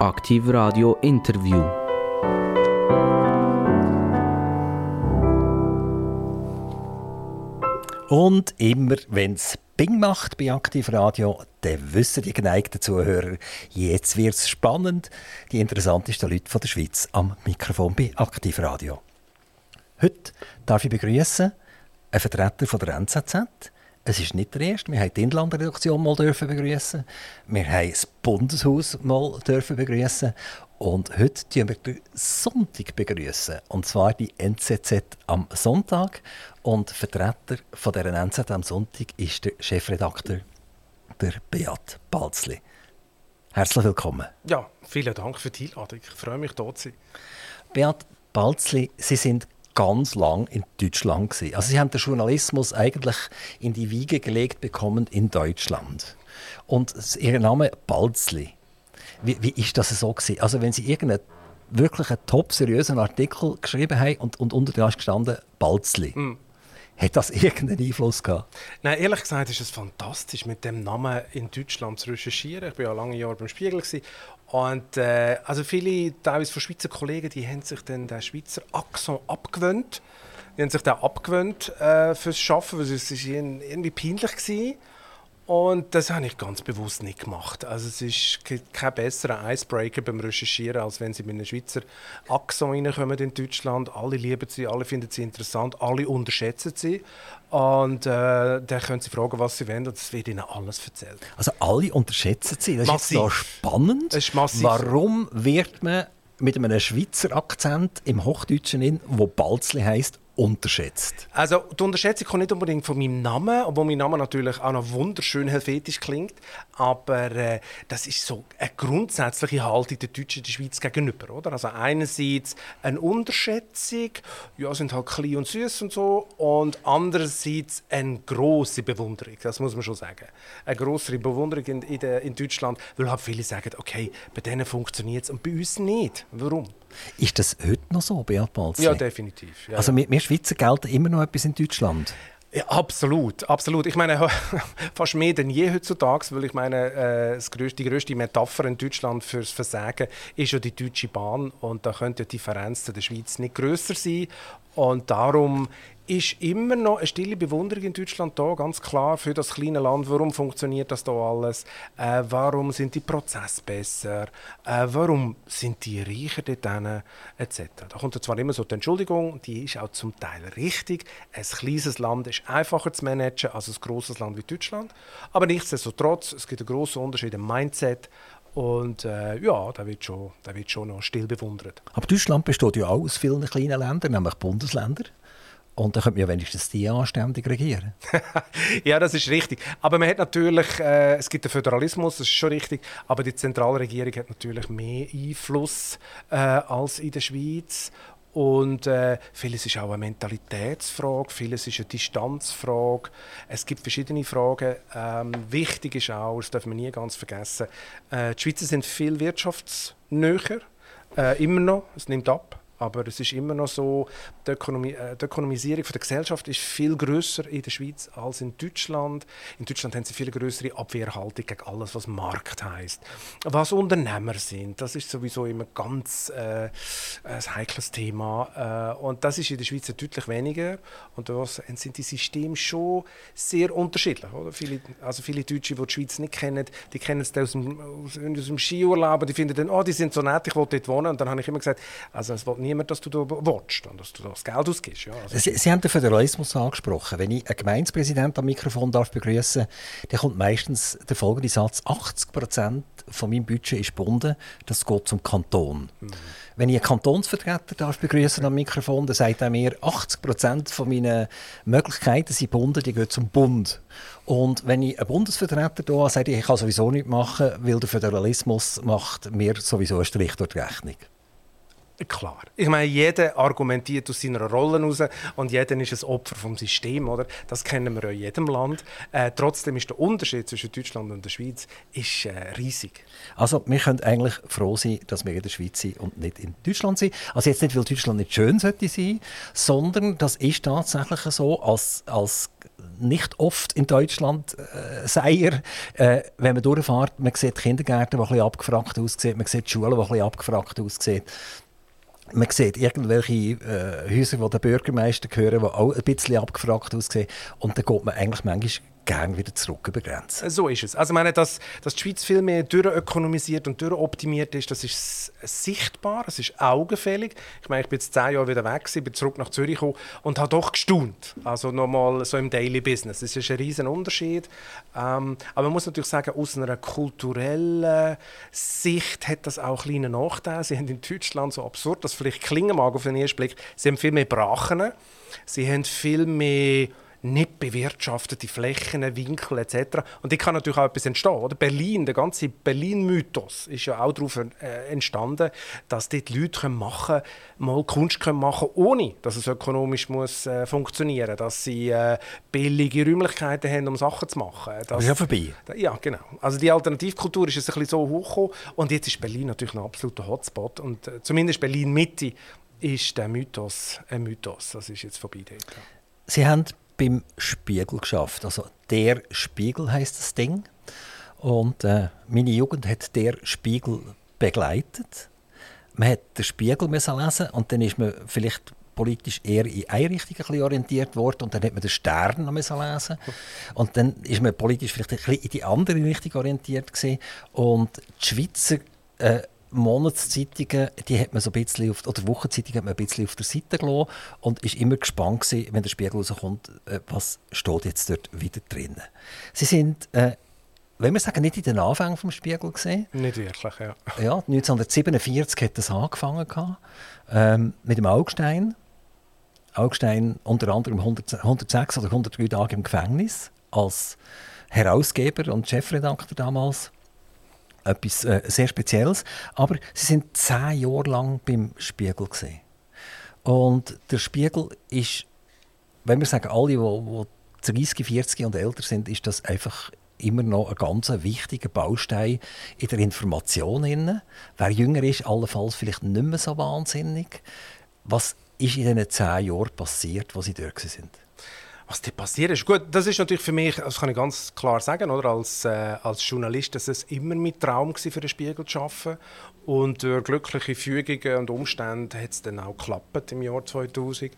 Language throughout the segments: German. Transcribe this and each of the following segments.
Aktiv Radio Interview. Und immer, wenn es Bing macht bei Aktiv Radio, dann wissen die geneigten Zuhörer, jetzt wird es spannend. Die interessantesten Leute von der Schweiz am Mikrofon bei Aktiv Radio. Heute darf ich begrüßen einen Vertreter von der NZZ. Es ist nicht der erste. Wir haben die Inlandredaktion mal dürfen begrüßen. Wir haben das Bundeshaus mal dürfen begrüßen. Und heute begrüßen wir den Sonntag begrüßen. Und zwar die NZZ am Sonntag. Und Vertreter von dieser NZZ am Sonntag ist der Chefredakteur, der Beat Balzli. Herzlich willkommen. Ja, vielen Dank für die Einladung. Ich freue mich, hier zu sein. Beat Balzli, Sie sind ganz lang in Deutschland gewesen. Also Sie haben den Journalismus eigentlich in die Wiege gelegt bekommen in Deutschland. Und Ihr Name Balzli. Wie, wie ist das so gewesen? Also wenn Sie irgendeinen wirklich einen top seriösen Artikel geschrieben haben und, und unter dem ist gestanden Balzli. Mm. Hat das irgendeinen Einfluss gehabt? Nein, ehrlich gesagt ist es fantastisch, mit dem Namen in Deutschland zu recherchieren. Ich war ja lange Jahre beim Spiegel gewesen. Und äh, also viele, teilweise von Schweizer Kollegen, die haben sich dann den Schweizer Akzent abgewöhnt. Die haben sich den abgewöhnt äh, fürs Schaffen, weil es irgendwie peinlich war. Und das habe ich ganz bewusst nicht gemacht. Also es ist kein besserer Icebreaker beim Recherchieren, als wenn Sie mit einem Schweizer Akzent reinkommen in Deutschland. Alle lieben sie, alle finden sie interessant, alle unterschätzen sie. Und äh, dann können Sie fragen, was Sie wollen, und es wird Ihnen alles erzählt. Also alle unterschätzen Sie? Das massiv. ist spannend. Das ist massiv. Warum wird man mit einem Schweizer Akzent im Hochdeutschen in, wo Balzli heißt, unterschätzt? Also die Unterschätzung kommt nicht unbedingt von meinem Namen, obwohl mein Name natürlich auch noch wunderschön helvetisch klingt, aber äh, das ist so eine grundsätzliche Haltung der Deutschen der Schweiz gegenüber, oder? Also einerseits eine Unterschätzung, ja, sind halt klein und süß und so, und andererseits eine große Bewunderung, das muss man schon sagen. Eine größere Bewunderung in, in, in Deutschland, weil halt viele sagen, okay, bei denen funktioniert es und bei uns nicht. Warum? Ist das heute noch so, Beat Balzli? Ja, definitiv. Ja, also wir, wir Schweizer gelten immer noch etwas in Deutschland? Ja, absolut, absolut. Ich meine, fast mehr denn je heutzutage, weil ich meine, äh, größte, die größte Metapher in Deutschland fürs Versagen ist ja die Deutsche Bahn und da könnte die Differenz zu der Schweiz nicht größer sein und darum ist immer noch eine stille Bewunderung in Deutschland da, ganz klar, für das kleine Land. Warum funktioniert das da alles? Äh, warum sind die Prozesse besser? Äh, warum sind die reicher dort Etc. Da kommt zwar immer so die Entschuldigung, die ist auch zum Teil richtig. Ein kleines Land ist einfacher zu managen als ein großes Land wie Deutschland. Aber nichtsdestotrotz, es gibt einen großen Unterschied im Mindset. Und äh, ja, da wird, schon, wird schon noch still bewundert. Aber Deutschland besteht ja auch aus vielen kleinen Ländern, nämlich Bundesländern. Und dann könnte man ja wenigstens die anständig regieren. ja, das ist richtig. Aber man hat natürlich, äh, es gibt den Föderalismus, das ist schon richtig, aber die Zentralregierung hat natürlich mehr Einfluss äh, als in der Schweiz. Und äh, vieles ist auch eine Mentalitätsfrage, vieles ist eine Distanzfrage. Es gibt verschiedene Fragen. Ähm, wichtig ist auch, das darf man nie ganz vergessen, äh, die Schweizer sind viel wirtschaftsnäher, äh, immer noch, es nimmt ab. Aber es ist immer noch so, die, Ökonomie, äh, die Ökonomisierung der Gesellschaft ist viel größer in der Schweiz als in Deutschland. In Deutschland haben sie viel größere Abwehrhaltung gegen alles, was Markt heißt, was Unternehmer sind. Das ist sowieso immer ganz äh, ein heikles Thema. Äh, und das ist in der Schweiz deutlich weniger. Und da sind die Systeme schon sehr unterschiedlich. Oder? Viele, also viele Deutsche, die die Schweiz nicht kennen, die kennen es aus dem, aus, aus dem Skiurlaub. Die finden dann, oh, die sind so nett, ich will dort wohnen. Und dann habe ich immer gesagt, also niemand, dass du da willst und dass du das Geld ausgibst. Ja, also Sie, Sie, haben den Föderalismus angesprochen. Wenn ich einen Gemeindepräsidenten am Mikrofon darf begrüßen, dann kommt meistens der folgende Satz: 80 Prozent von meinem Budget ist gebunden. Das geht zum Kanton. Mhm. Wenn ich einen Kantonsvertreter darf begrüßen am Mikrofon, dann sagt er mir, 80 Prozent von meinen Möglichkeiten sind gebunden, die gehen zum Bund. Und wenn ich einen Bundesvertreter da habe, sage ich, ich kann sowieso nichts machen, weil der Föderalismus macht mir sowieso einen Strich durch die Rechnung. Klar. Ich meine, jeder argumentiert aus seiner Rolle heraus und jeder ist ein Opfer vom System, oder? Das kennen wir ja in jedem Land. Äh, trotzdem ist der Unterschied zwischen Deutschland und der Schweiz ist, äh, riesig. Also wir können eigentlich froh sein, dass wir in der Schweiz sind und nicht in Deutschland sind. Also jetzt nicht, weil Deutschland nicht schön sollte sein, sondern das ist tatsächlich so, als, als nicht oft in Deutschland, äh, sei er. Äh, wenn man durchfährt, man sieht Kindergärten, die ein bisschen abgefragt aussehen, man sieht Schulen, die ein bisschen abgefragt aussehen. Man sieht irgendwelche äh, Häuser, die den Bürgermeister gehören, die auch ein bisschen abgefragt aussehen. Und dann geht man eigentlich manchmal gerne wieder zurück über Grenzen. So ist es. Also ich meine, dass, dass die Schweiz viel mehr durchökonomisiert und durchoptimiert ist, das ist sichtbar, es ist augenfällig. Ich meine, ich bin jetzt zehn Jahre wieder weg, bin zurück nach Zürich gekommen und habe doch gestaunt. Also nochmal so im Daily Business. Es ist ein riesen Unterschied. Ähm, aber man muss natürlich sagen, aus einer kulturellen Sicht hat das auch kleine Nachteile. Sie haben in Deutschland so absurd, das vielleicht klingen mag auf den ersten Blick, sie haben viel mehr Brachen, sie haben viel mehr nicht bewirtschaftete Flächen, Winkel etc. Und die kann natürlich auch etwas entstehen. Oder? Berlin, der ganze Berlin-Mythos ist ja auch darauf äh, entstanden, dass dort Leute können machen, mal Kunst können machen ohne dass es ökonomisch muss, äh, funktionieren muss. Dass sie äh, billige Räumlichkeiten haben, um Sachen zu machen. Das ist ja vorbei. Ja, genau. Also die Alternativkultur ist ein bisschen so hochgekommen. Und jetzt ist Berlin natürlich ein absoluter Hotspot. Und äh, zumindest Berlin-Mitte ist der Mythos ein Mythos. Das ist jetzt vorbei dort. Sie haben beim Spiegel geschafft. Also der Spiegel heißt das Ding. Und äh, meine Jugend hat der Spiegel begleitet. Man hat den Spiegel müssen lesen und dann ist man vielleicht politisch eher in eine Richtung ein bisschen orientiert worden und dann hat man den Stern noch müssen lesen und dann ist man politisch vielleicht ein bisschen in die andere Richtung orientiert gewesen. und die Schweizer äh, Monatszeitungen, die hat man so ein bisschen auf, oder Wochenzeitungen hat man ein bisschen auf der Seite gelassen und ist immer gespannt gewesen, wenn der Spiegel rauskommt, äh, was steht jetzt dort wieder drin. Sie sind, äh, wenn wir sagen, nicht in den Anfängen vom Spiegel gesehen. Nicht wirklich, ja. Ja, 1947 hat das angefangen gehabt, ähm, mit dem Augstein. Augstein unter anderem 100, 106 oder 103 Tage im Gefängnis als Herausgeber und Chefredakteur damals etwas äh, sehr Spezielles. Aber sie sind zehn Jahre lang beim Spiegel gesehen. Und der Spiegel ist, wenn wir sagen, alle, die, die 30, 40 und älter sind, ist das einfach immer noch ein ganz wichtiger Baustein in der Information. Wer jünger ist, allenfalls vielleicht nicht mehr so wahnsinnig. Was ist in diesen zehn Jahren passiert, wo sie dort sind? Was da passiert ist. Gut, das ist natürlich für mich, das kann ich ganz klar sagen, oder, als, äh, als Journalist, dass es immer mein Traum war, für den Spiegel zu arbeiten. Und durch glückliche Fügungen und Umstände hat es dann auch geklappt im Jahr 2000.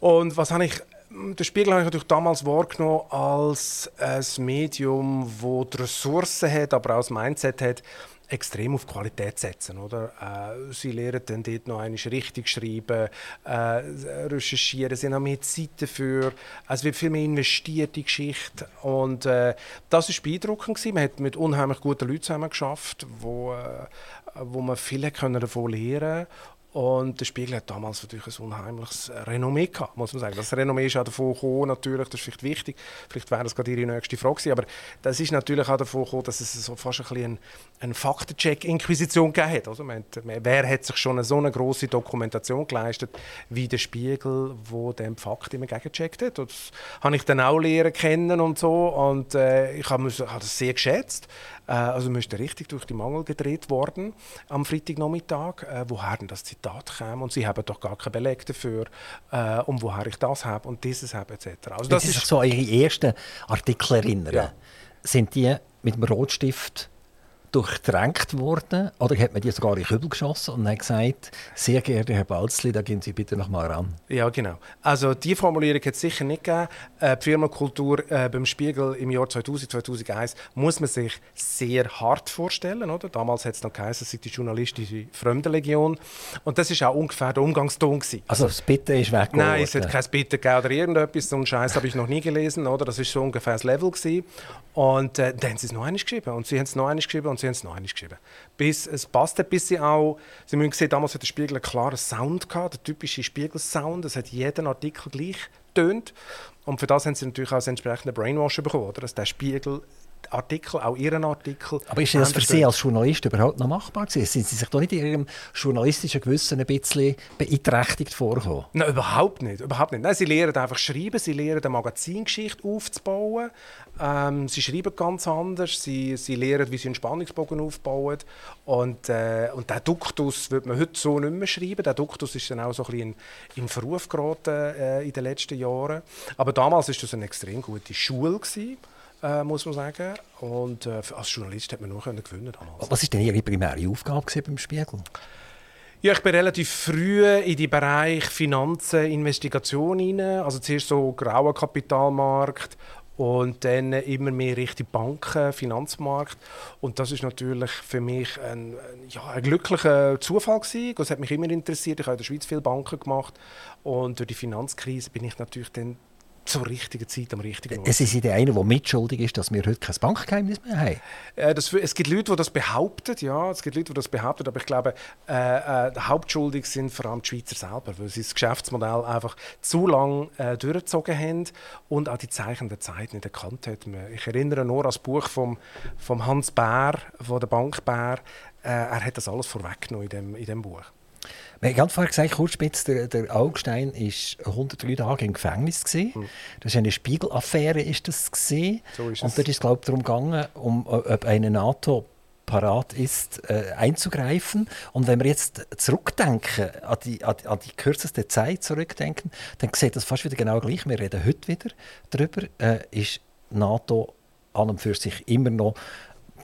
Und was habe ich den Spiegel habe ich natürlich damals wahrgenommen als ein Medium, das die Ressourcen hat, aber auch das Mindset hat, extrem auf Qualität setzen. Oder? Äh, sie lernen dann dort noch einmal richtig schreiben, äh, recherchieren, sie haben mehr Zeit dafür. Es wird viel mehr investiert in die Geschichte. Und äh, das war beeindruckend. Gewesen. Man hat mit unheimlich guten Leuten zusammen geschafft, wo, äh, wo man viel davon lernen konnte. Und der Spiegel hat damals natürlich ein unheimliches Renommee gehabt, muss man sagen. Das Renommee ist auch davon gekommen, natürlich, das ist vielleicht wichtig, vielleicht wäre das gerade Ihre nächste Frage gewesen, aber das ist natürlich auch davon gekommen, dass es so fast ein bisschen eine Faktencheck-Inquisition gegeben hat. Also, man, wer hat sich schon so eine grosse Dokumentation geleistet, wie der Spiegel, wo dem Fakt immer gegengecheckt hat. Das habe ich dann auch lernen kennen und so und äh, ich habe hab das sehr geschätzt. Äh, also man ist richtig durch die Mangel gedreht worden am Freitagnachmittag, äh, woher denn das Zitat kam und sie haben doch gar keinen Beleg dafür, äh, um woher ich das habe und dieses habe etc. Also das ist so Ihre ersten Artikel erinnern. Ja. Sind die mit dem Rotstift durchtränkt worden? Oder hat man die sogar in den Kübel geschossen und hat gesagt, sehr geehrter Herr Balzli, da gehen Sie bitte noch mal ran? Ja, genau. Also die Formulierung hat es sicher nicht gegeben. Äh, die Firmenkultur äh, beim Spiegel im Jahr 2000, 2001 muss man sich sehr hart vorstellen. Oder? Damals hat es noch geheißen, es sei die journalistische Fremdenlegion. Und das war auch ungefähr der Umgangston. Gewesen. Also das Bitte ist weg. Nein, es hat kein Bitte gegeben oder irgendetwas. So einen Scheiß habe ich noch nie gelesen. Oder? Das war so ungefähr das Level. Gewesen. Und äh, dann haben sie es noch einmal geschrieben. Und sie haben es noch einmal geschrieben und sie haben es noch geschrieben. Bis es passt bis sie auch, Sie müssen sehen, damals hat der Spiegel einen klaren Sound gehabt, der typische Spiegelsound. Es hat jeden Artikel gleich tönt. Und für das haben sie natürlich auch das entsprechende Brainwash bekommen, oder? dass der Spiegel Artikel, auch Ihren Artikel. Aber ist das für Sie als Journalist überhaupt noch machbar gewesen? Sind Sie sich doch nicht in Ihrem journalistischen Gewissen ein bisschen beeinträchtigt vorgekommen? Nein, überhaupt nicht. Überhaupt nicht. Nein, Sie lernen einfach schreiben, Sie lernen eine Magazingeschichte aufzubauen. Ähm, sie schreiben ganz anders, sie, sie lernen, wie sie einen Spannungsbogen aufbauen. Und, äh, und der Duktus wird man heute so nicht mehr schreiben. Der Duktus ist dann auch so ein bisschen in, in Verruf geraten äh, in den letzten Jahren. Aber damals war das eine extrem gute Schule. Gewesen äh, muss man sagen. Und äh, als Journalist hat man nur können gewinnen damals. Was war denn Ihre primäre Aufgabe beim Spiegel? Ja, ich bin relativ früh in die Bereich Finanzen, Investigation hinein. Also zuerst so grauer Kapitalmarkt und dann immer mehr Richtung Banken, Finanzmarkt. Und das ist natürlich für mich ein, ja, ein glücklicher Zufall gewesen. Das hat mich immer interessiert. Ich habe in der Schweiz viele Banken gemacht und durch die Finanzkrise bin ich natürlich dann zur richtigen Zeit am richtigen Ort. Es ist der eine, der mitschuldig ist, dass wir heute kein Bankgeheimnis mehr haben. Äh, das, es gibt Leute, die das behaupten, ja, es gibt Leute, die das behaupten, aber ich glaube, äh, äh, hauptschuldig sind vor allem die Schweizer selber, weil sie das Geschäftsmodell einfach zu lang äh, durchgezogen haben und auch die Zeichen der Zeit nicht erkannt haben. Ich erinnere nur an das Buch vom, vom Hans Bär, von der Bank Bär. Äh, er hat das alles vorweggenommen in dem, in dem Buch. Wir haben vorher gesagt, Kurzspitz, der, der Augstein war 103 Tage im Gefängnis. Gewesen. Das war eine Spiegelaffäre. Ist das gewesen. So ist Und dort ist es glaube ich, darum gegangen, um, ob eine NATO parat ist, äh, einzugreifen. Und wenn wir jetzt zurückdenken, an die, an, an die kürzeste Zeit zurückdenken, dann sieht das fast wieder genau gleich. Wir reden heute wieder darüber. Äh, ist NATO an und für sich immer noch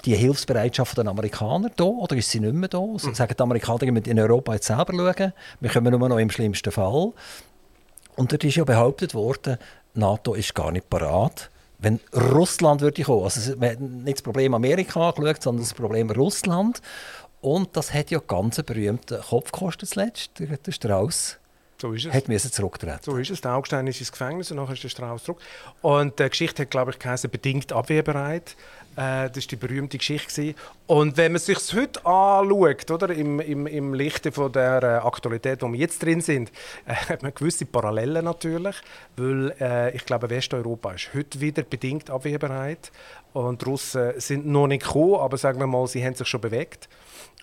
die Hilfsbereitschaft der Amerikaner da oder ist sie nicht mehr da? Sie mhm. sagen die Amerikaner, wir in Europa jetzt selber schauen, wir kommen nur noch im schlimmsten Fall. Und dort ist ja behauptet worden, NATO ist gar nicht parat. Wenn Russland würde kommen, also man hat nicht das Problem Amerika angeschaut, sondern das Problem Russland. Und das hat ja ganz einen berühmten Kopf gekostet zuletzt, der Strauß. So ist es. Hat müssen zurücktreten. So ist es. Der Augstein ist ins Gefängnis und nachher ist der Strauß zurück. Und die Geschichte hat, glaube ich, geheißen, bedingt abwehrbereit. Äh, das war die berühmte Geschichte. Und wenn man sich heute anschaut, oder, im, im, im Lichte von der äh, Aktualität, wo wir jetzt drin sind, äh, hat man gewisse Parallelen natürlich, weil äh, ich glaube, Westeuropa ist heute wieder bedingt abwehrbereit und die Russen sind noch nicht gekommen, aber sagen wir mal, sie haben sich schon bewegt.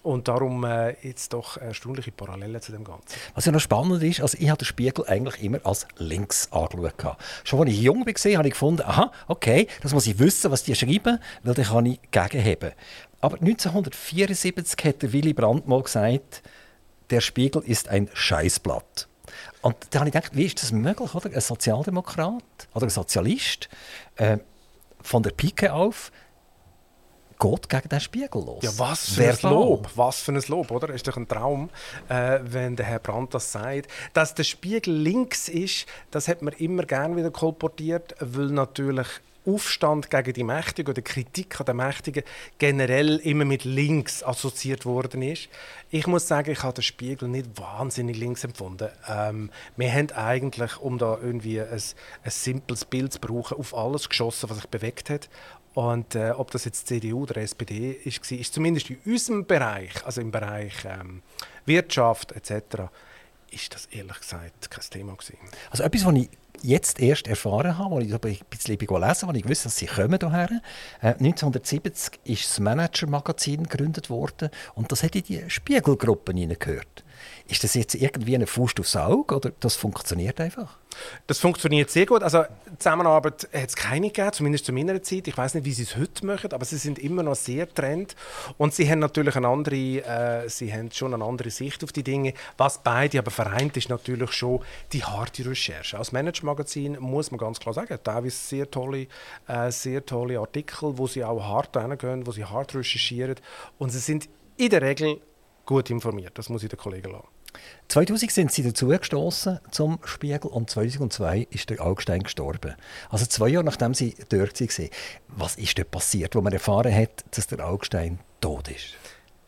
Und darum äh, jetzt doch erstaunliche Parallelen zu dem Ganzen. Was ja noch spannend ist, also ich habe den Spiegel eigentlich immer als links angeschaut. Schon als ich jung war, habe ich gefunden, aha, okay, das muss ich wissen, was die schreiben, weil dann kann ich gegenheben. Aber 1974 hat der Willy Brandt mal gesagt, der Spiegel ist ein Scheißblatt. Und da habe ich gedacht, wie ist das möglich, oder? Ein Sozialdemokrat oder ein Sozialist äh, von der Pike auf geht gegen den Spiegel los. Ja, was für Wer ein Lob, was für ein Lob, oder? Ist doch ein Traum, äh, wenn der Herr Brandt das sagt. Dass der Spiegel links ist, das hat man immer gerne wieder kolportiert, weil natürlich Aufstand gegen die Mächtigen oder Kritik an den Mächtigen generell immer mit links assoziiert worden ist. Ich muss sagen, ich habe den Spiegel nicht wahnsinnig links empfunden. Ähm, wir haben eigentlich, um da irgendwie ein, ein simples Bild zu brauchen, auf alles geschossen, was sich bewegt hat. Und äh, ob das jetzt CDU oder SPD ist, ist zumindest in unserem Bereich, also im Bereich ähm, Wirtschaft etc., ist das ehrlich gesagt kein Thema gewesen. Also etwas, was ich jetzt erst erfahren habe, als ich ein bisschen gelesen habe, ich wusste, dass sie kommen hierher. Äh, 1970 ist das Manager-Magazin gegründet worden und das hat in die Spiegelgruppe hineingehört. Ist das jetzt irgendwie eine Faust aufs Auge oder das funktioniert einfach? Das funktioniert sehr gut. Also Zusammenarbeit hat es keine gegeben, zumindest zu meiner Zeit. Ich weiß nicht, wie sie es heute machen, aber sie sind immer noch sehr trend und sie haben natürlich eine andere, äh, sie haben schon eine andere Sicht auf die Dinge. Was beide aber vereint, ist natürlich schon die harte Recherche. Als Managemagazin muss man ganz klar sagen, teilweise sehr tolle, äh, sehr tolle Artikel, wo sie auch hart reingehen, wo sie hart recherchieren und sie sind in der Regel gut informiert. Das muss ich den Kollegen lassen. 2000 sind sie dazugestoßen zum Spiegel und 2002 ist der Augstein gestorben. Also zwei Jahre nachdem sie dort waren. Was ist dort passiert, wo man erfahren hat, dass der Augstein tot ist?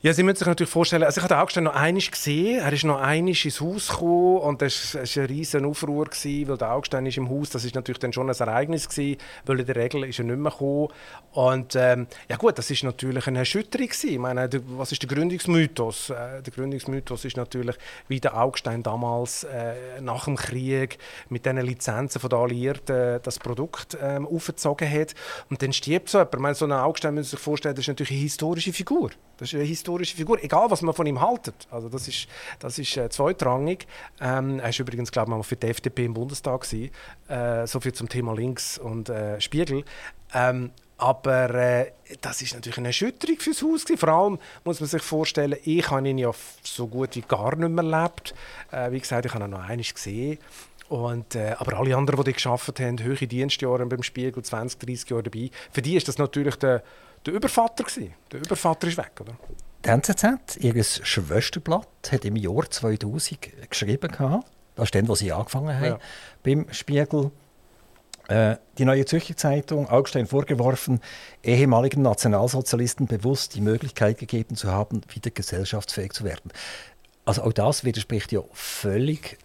Ja, Sie müssen sich natürlich vorstellen, also ich habe den Augstein noch einmal gesehen, er ist noch einmal ins Haus gekommen und das war ein riesen Aufruhr, gewesen, weil der Augstein ist im Haus, das ist natürlich dann schon ein Ereignis gewesen, weil in der Regel ist er nicht mehr gekommen. Und ähm, ja gut, das ist natürlich eine Erschütterung gewesen. Ich meine, der, was ist der Gründungsmythos? Äh, der Gründungsmythos ist natürlich, wie der Augstein damals äh, nach dem Krieg mit diesen Lizenzen den Alliierten das Produkt ähm, aufgezogen hat. Und dann stirbt so jemand. Ich meine, so ein Augstein, müssen Sie sich vorstellen, das ist natürlich eine historische Figur. Das ist eine historische Figur, egal was man von ihm haltet. Also das ist, das ist äh, zweitrangig. Ähm, er ist übrigens, glaube ich, für die FDP im Bundestag gewesen. Äh, so viel zum Thema Links und äh, Spiegel. Ähm, aber äh, das ist natürlich eine Erschütterung fürs Haus. Gewesen. Vor allem muss man sich vorstellen, ich habe ihn ja so gut wie gar nicht mehr erlebt. Äh, wie gesagt, ich habe ihn noch einmal gesehen. Und, äh, aber alle anderen, die geschafft haben, höhere Dienstjahre beim Spiegel, 20, 30 Jahre dabei, für die ist das natürlich der der Übervater. Gewesen. Der Übervater ist weg, oder? Die NZZ, ihr Schwesterblatt, hat im Jahr 2000 geschrieben, das ist dann, wo sie angefangen haben, ja. beim Spiegel. Äh, die Neue Zürcher Zeitung, Augstein vorgeworfen, ehemaligen Nationalsozialisten bewusst die Möglichkeit gegeben zu haben, wieder gesellschaftsfähig zu werden. Also auch das widerspricht ja völlig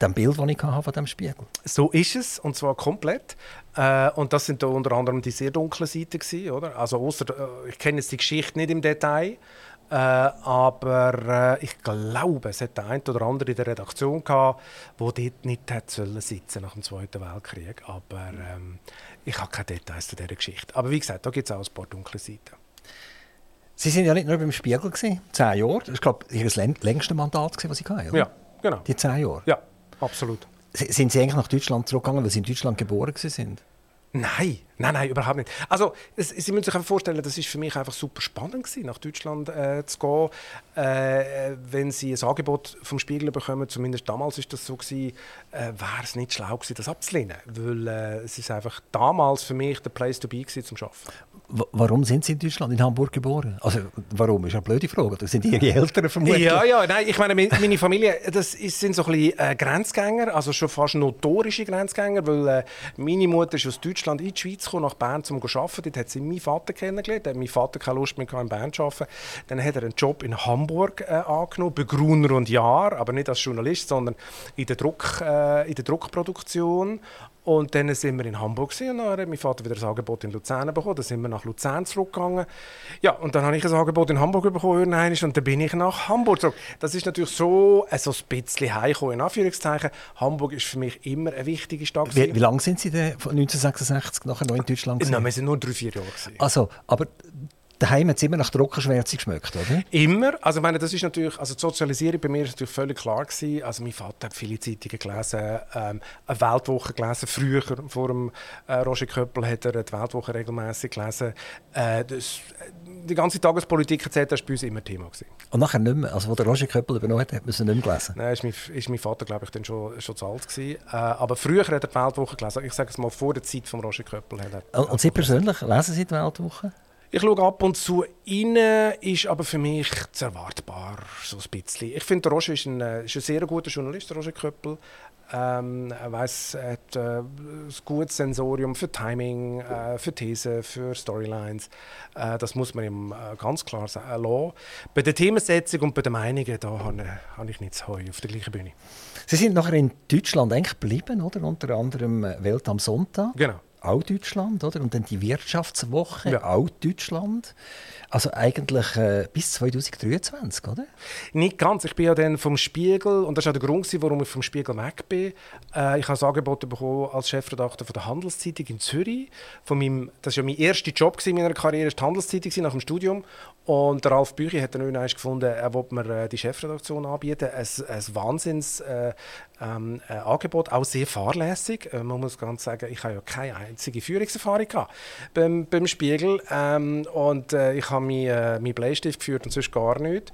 dem Bild, das ich von diesem Spiegel. So ist es, und zwar komplett. Äh, und das sind da unter anderem die sehr dunklen Seiten gewesen, oder? Also ausser, äh, ich kenne jetzt die Geschichte nicht im Detail, äh, aber äh, ich glaube, es hat der eine oder andere in der Redaktion gehabt, wo dort nicht hätte sollen sitzen nach dem Zweiten Weltkrieg. Aber ähm, ich habe keine Details zu dieser Geschichte. Aber wie gesagt, da gibt es auch ein paar dunkle Seiten. Sie sind ja nicht nur beim Spiegel gewesen, zehn Jahre. Das war glaube ich Ihr längste Mandat, das Sie hatten, oder? Ja, genau. Die zehn Jahre. Ja. Absolut. Sind Sie eigentlich nach Deutschland zurückgegangen, weil Sie in Deutschland geboren sind? Nein, nein, nein, überhaupt nicht. Also, es, Sie müssen sich einfach vorstellen, das ist für mich einfach super spannend gewesen, nach Deutschland äh, zu gehen. Äh, wenn Sie ein Angebot vom Spiegel bekommen, zumindest damals ist das so gewesen, äh, wäre es nicht schlau gewesen, das abzulehnen, weil äh, es ist einfach damals für mich der Place to be gewesen, zum Schaffen warum sind Sie in Deutschland, in Hamburg geboren? Also, warum? Ist eine blöde Frage. Das sind Ihre Eltern vermutlich? Ja, ja, nein, ich meine, meine Familie, das sind so ein bisschen äh, Grenzgänger, also schon fast notorische Grenzgänger, weil äh, meine Mutter ist aus Deutschland in die Schweiz gekommen, nach Bern zum arbeiten. Dort hat sie meinen Vater kennengelernt. Hat mein Vater keine Lust mehr in Bern zu arbeiten. Dann hat er einen Job in Hamburg äh, angenommen, bei Gruner und Jahr, aber nicht als Journalist, sondern in der, Druck, äh, in der Druckproduktion. Und dann sind wir in Hamburg und dann hat mein Vater wieder ein Angebot in Luzern bekommen. Dann sind wir nach Luzern zurückgegangen. Ja, und dann habe ich ein Angebot in Hamburg bekommen und dann bin ich nach Hamburg zurück. Das ist natürlich so, äh, so ein bisschen heimgekommen, in Anführungszeichen. Hamburg ist für mich immer eine wichtige Stadt. Wie, wie lange sind Sie denn von 1966 nachher noch in Deutschland? Gewesen? Nein, wir sind nur drei, vier Jahre. Gewesen. Also, aber Daheim hat es immer nach Druckerschwärze geschmeckt, oder? Immer. Also, ich meine, das ist natürlich, also die Sozialisierung bei mir ist natürlich völlig klar gewesen. Also, mein Vater hat viele Zeitungen gelesen, ähm, eine Weltwoche gelesen. Früher, vor dem äh, Roger Köppel, hat er die Weltwoche regelmäßig gelesen. Äh, das, die ganze Tagespolitik etc. war bei uns immer Thema. Gewesen. Und nachher nicht mehr? Also, wo der Roger Köppel übernommen hat, hat man sie nicht mehr gelesen? Nein, ist mein, ist mein Vater, glaube ich, dann schon, schon zu alt gewesen. Äh, aber früher hat er die Weltwoche gelesen. Ich sage es mal, vor der Zeit von Roger Köppel. Hat er und Sie persönlich, lesen Sie die Weltwoche? Ich schaue ab und zu rein, ist aber für mich zu erwartbar, so ein bisschen. Ich finde, Roger ist ein, äh, ist ein sehr guter Journalist, Roger Köppel. Ähm, er weiß, er hat äh, ein gutes Sensorium für Timing, äh, für Thesen, für Storylines. Äh, das muss man ihm äh, ganz klar sagen. Äh, bei der Themensetzung und bei den Meinungen, da habe, habe ich nichts Heu auf der gleichen Bühne. Sie sind nachher in Deutschland eigentlich geblieben, oder? Unter anderem Welt am Sonntag. Genau auch Deutschland, oder? Und dann die Wirtschaftswoche, ja. auch Deutschland. Also eigentlich äh, bis 2023, oder? Nicht ganz. Ich bin ja dann vom Spiegel, und das war auch der Grund, warum ich vom Spiegel weg bin. Äh, ich habe ein Angebot bekommen als Chefredakteur von der Handelszeitung in Zürich. Von meinem, das war ja mein erster Job in meiner Karriere, die Handelszeitung nach dem Studium. Und der Ralf Büchi hat dann irgendwann gefunden, er wollte mir äh, die Chefredaktion anbieten. Ein, ein Wahnsinns äh, ähm, äh, Angebot, auch sehr fahrlässig. Äh, man muss ganz sagen, ich habe ja keine einzige Führungserfahrung gehabt beim, beim Spiegel. Ähm, und äh, ich habe meinen äh, mein Bleistift geführt und sonst gar nichts.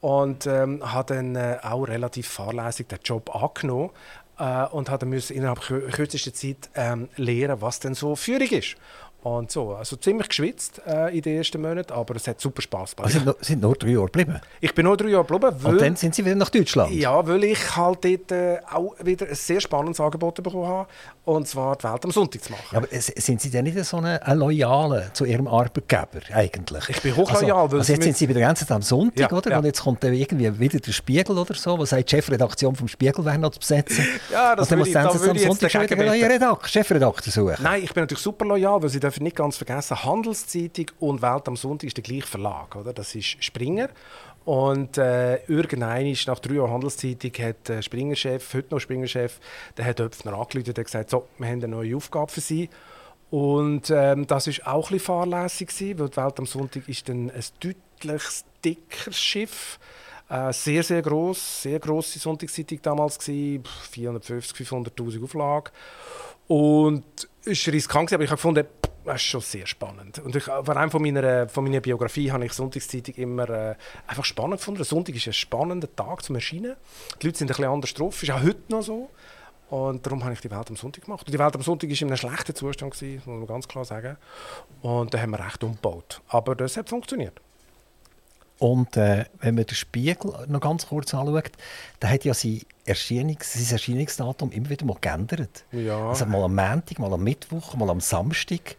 Und ähm, habe dann äh, auch relativ fahrlässig den Job angenommen äh, und habe innerhalb kürzester Zeit ähm, lernen, was denn so Führung ist. Und so, also ziemlich geschwitzt äh, in den ersten Monaten, aber es hat super Spaß gemacht. Also sind, sind nur drei Jahre geblieben? Ich bin nur drei Jahre geblieben. Und dann sind Sie wieder nach Deutschland? Ja, weil ich halt dort äh, auch wieder ein sehr spannendes Angebot bekommen habe, und zwar die Welt am Sonntag zu machen. Ja, aber sind Sie denn nicht so ein, Loyaler zu Ihrem Arbeitgeber eigentlich? Ich bin hochloyal. Also, also jetzt sind Sie bei der ganzen Zeit am Sonntag, Ja, oder? ja. Und jetzt kommt dann irgendwie wieder der Spiegel oder so, wo sagt, die Chefredaktion vom Spiegel wäre noch zu besetzen. Ja, das Und dann würde muss ich- dann da am würde ich jetzt Sonntag schon wieder einen neuen Redakt Chefredakteur suchen. Nein, ich bin natürlich super loyal, weil Sie dürfen nicht ganz vergessen, Handelszeitung und Welt am Sonntag ist der gleiche Verlag, oder? Das ist Springer. Und äh, irgendein ist nach drei Jahren Handelszeitung hat der Springer-Chef, heute noch Springer-Chef, der hat Öpfner angerufen und gesagt, so, wir haben eine neue Aufgabe für Sie. Und ähm, das ist auch ein bisschen fahrlässig gewesen, weil die Welt am Sonntag ist dann ein deutlich dickeres Schiff. Äh, sehr, sehr groß, sehr grosse Sonntagszeitung damals gewesen, 450, 500'000 Auflage. Und war riskant, aber ich habe gefunden, das ist schon sehr spannend. Und ich, vor allem von meiner, von meiner Biografie habe ich Sonntagszeitung immer äh, einfach spannend gefunden. Sonntag ist ein spannender Tag zum Erscheinen. Die Leute sind ein bisschen anders drauf, ist auch heute noch so. Und darum habe ich die Welt am Sonntag gemacht. Und die Welt am Sonntag war in einem schlechten Zustand, gewesen, muss man ganz klar sagen. Und da haben wir recht umgebaut. Aber das hat funktioniert. Und äh, wenn man den Spiegel noch ganz kurz anschaut, dann hat ja sein, Erscheinungs-, sein Erscheinungsdatum immer wieder mal geändert. Ja. Also mal am Montag, mal am Mittwoch, mal am Samstag.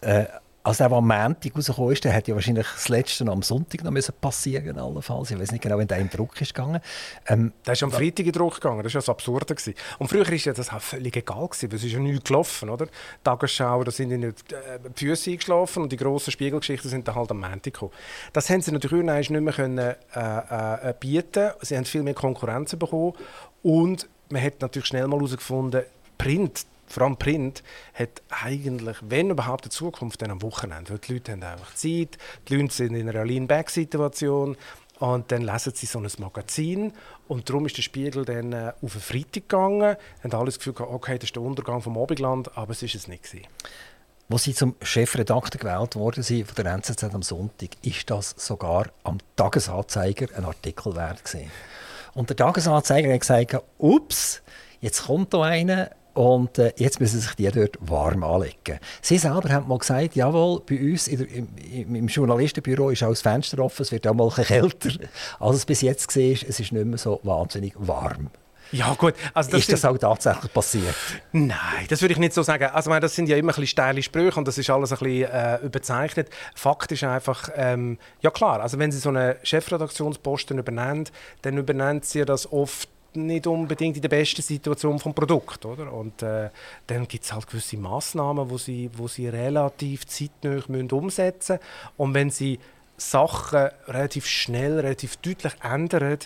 Äh, also der, der am Montag rausgekommen ist, der hätte ja wahrscheinlich das Letzte am Sonntag noch müssen passieren allenfalls. Ich weiß nicht genau, wenn der im Druck ist gegangen. Ähm, Der ist am Freitag in Druck gegangen, das war das Absurde. Gewesen. Und früher war ja das auch völlig egal, gewesen, weil es ist ja nichts gelaufen. Oder? Die Tagesschau, da sind ihnen äh, die Füße eingeschlafen und die grossen Spiegelgeschichten sind dann halt am Montag gekommen. Das haben sie natürlich nicht mehr können, äh, äh, bieten Sie haben viel mehr Konkurrenz bekommen und man hat natürlich schnell mal herausgefunden, Print, vor allem Print, hat eigentlich, wenn überhaupt, eine Zukunft dann am Wochenende. Weil die Leute haben einfach Zeit, die Leute sind in einer Lean-Back-Situation und dann lesen sie so ein Magazin und darum ist der Spiegel dann äh, auf einen Freitag gegangen und alle das Gefühl gehabt, okay, das ist der Untergang vom Abendland, aber es ist es nicht gewesen. Wo sie zum Chefredakteur gewählt worden sind von der NZZ am Sonntag, ist das sogar am Tagesanzeiger ein Artikel wert gewesen. Und der Tagesanzeiger hat gesagt, ups, jetzt kommt da einer und äh, jetzt müssen sich die dort warm anlegen. Sie selber haben mal gesagt, jawohl, bei uns der, im, im, Journalistenbüro ist auch das Fenster offen, es wird auch mal ein kälter, als es bis jetzt war. Es ist nicht mehr so wahnsinnig warm. Ja gut, also das ist das auch tatsächlich passiert? Nein, das würde ich nicht so sagen. Also, meine, das sind ja immer ein bisschen steile Sprüche und das ist alles ein bisschen äh, überzeichnet. Fakt ist einfach, ähm, ja klar, also wenn Sie so einen Chefredaktionsposten übernehmen, dann übernehmen Sie das oft nicht unbedingt in der besten Situation vom Produkt, oder? Und äh, dann gibt es halt gewisse Maßnahmen, wo sie, wo sie relativ zeitnah umsetzen müssen. Und wenn sie Sachen relativ schnell, relativ deutlich ändern,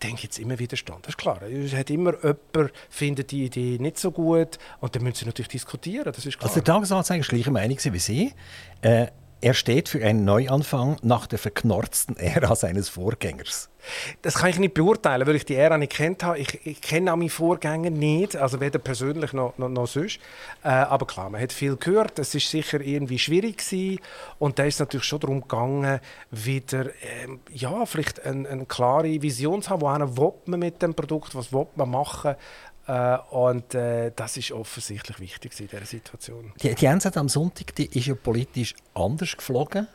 dann gibt es immer Widerstand. Das ist klar. Es hat immer jemand, findet die Idee nicht so gut und dann müssen sie natürlich diskutieren, das ist klar. Also der Tagesanzeiger ist gleicher Meinung wie Sie. Äh, er steht für einen Neuanfang nach der verknorzten Ära seines Vorgängers. Das kann ich nicht beurteilen, weil ich die Ära nicht kennt habe. Ich, ich kenne auch meinen Vorgänger nicht, also weder persönlich noch, noch, noch sonst. Äh, aber klar, man hat viel gehört. Es ist sicher irgendwie schwierig gewesen. und da ist es natürlich schon darum gegangen, wieder ähm, ja vielleicht eine, eine klare Vision zu haben, wo einer will man mit dem Produkt, was will man machen. Äh, und äh, das ist offensichtlich wichtig in dieser Situation. Die, die NZ am Sonntag die ist ja politisch anders geflogen.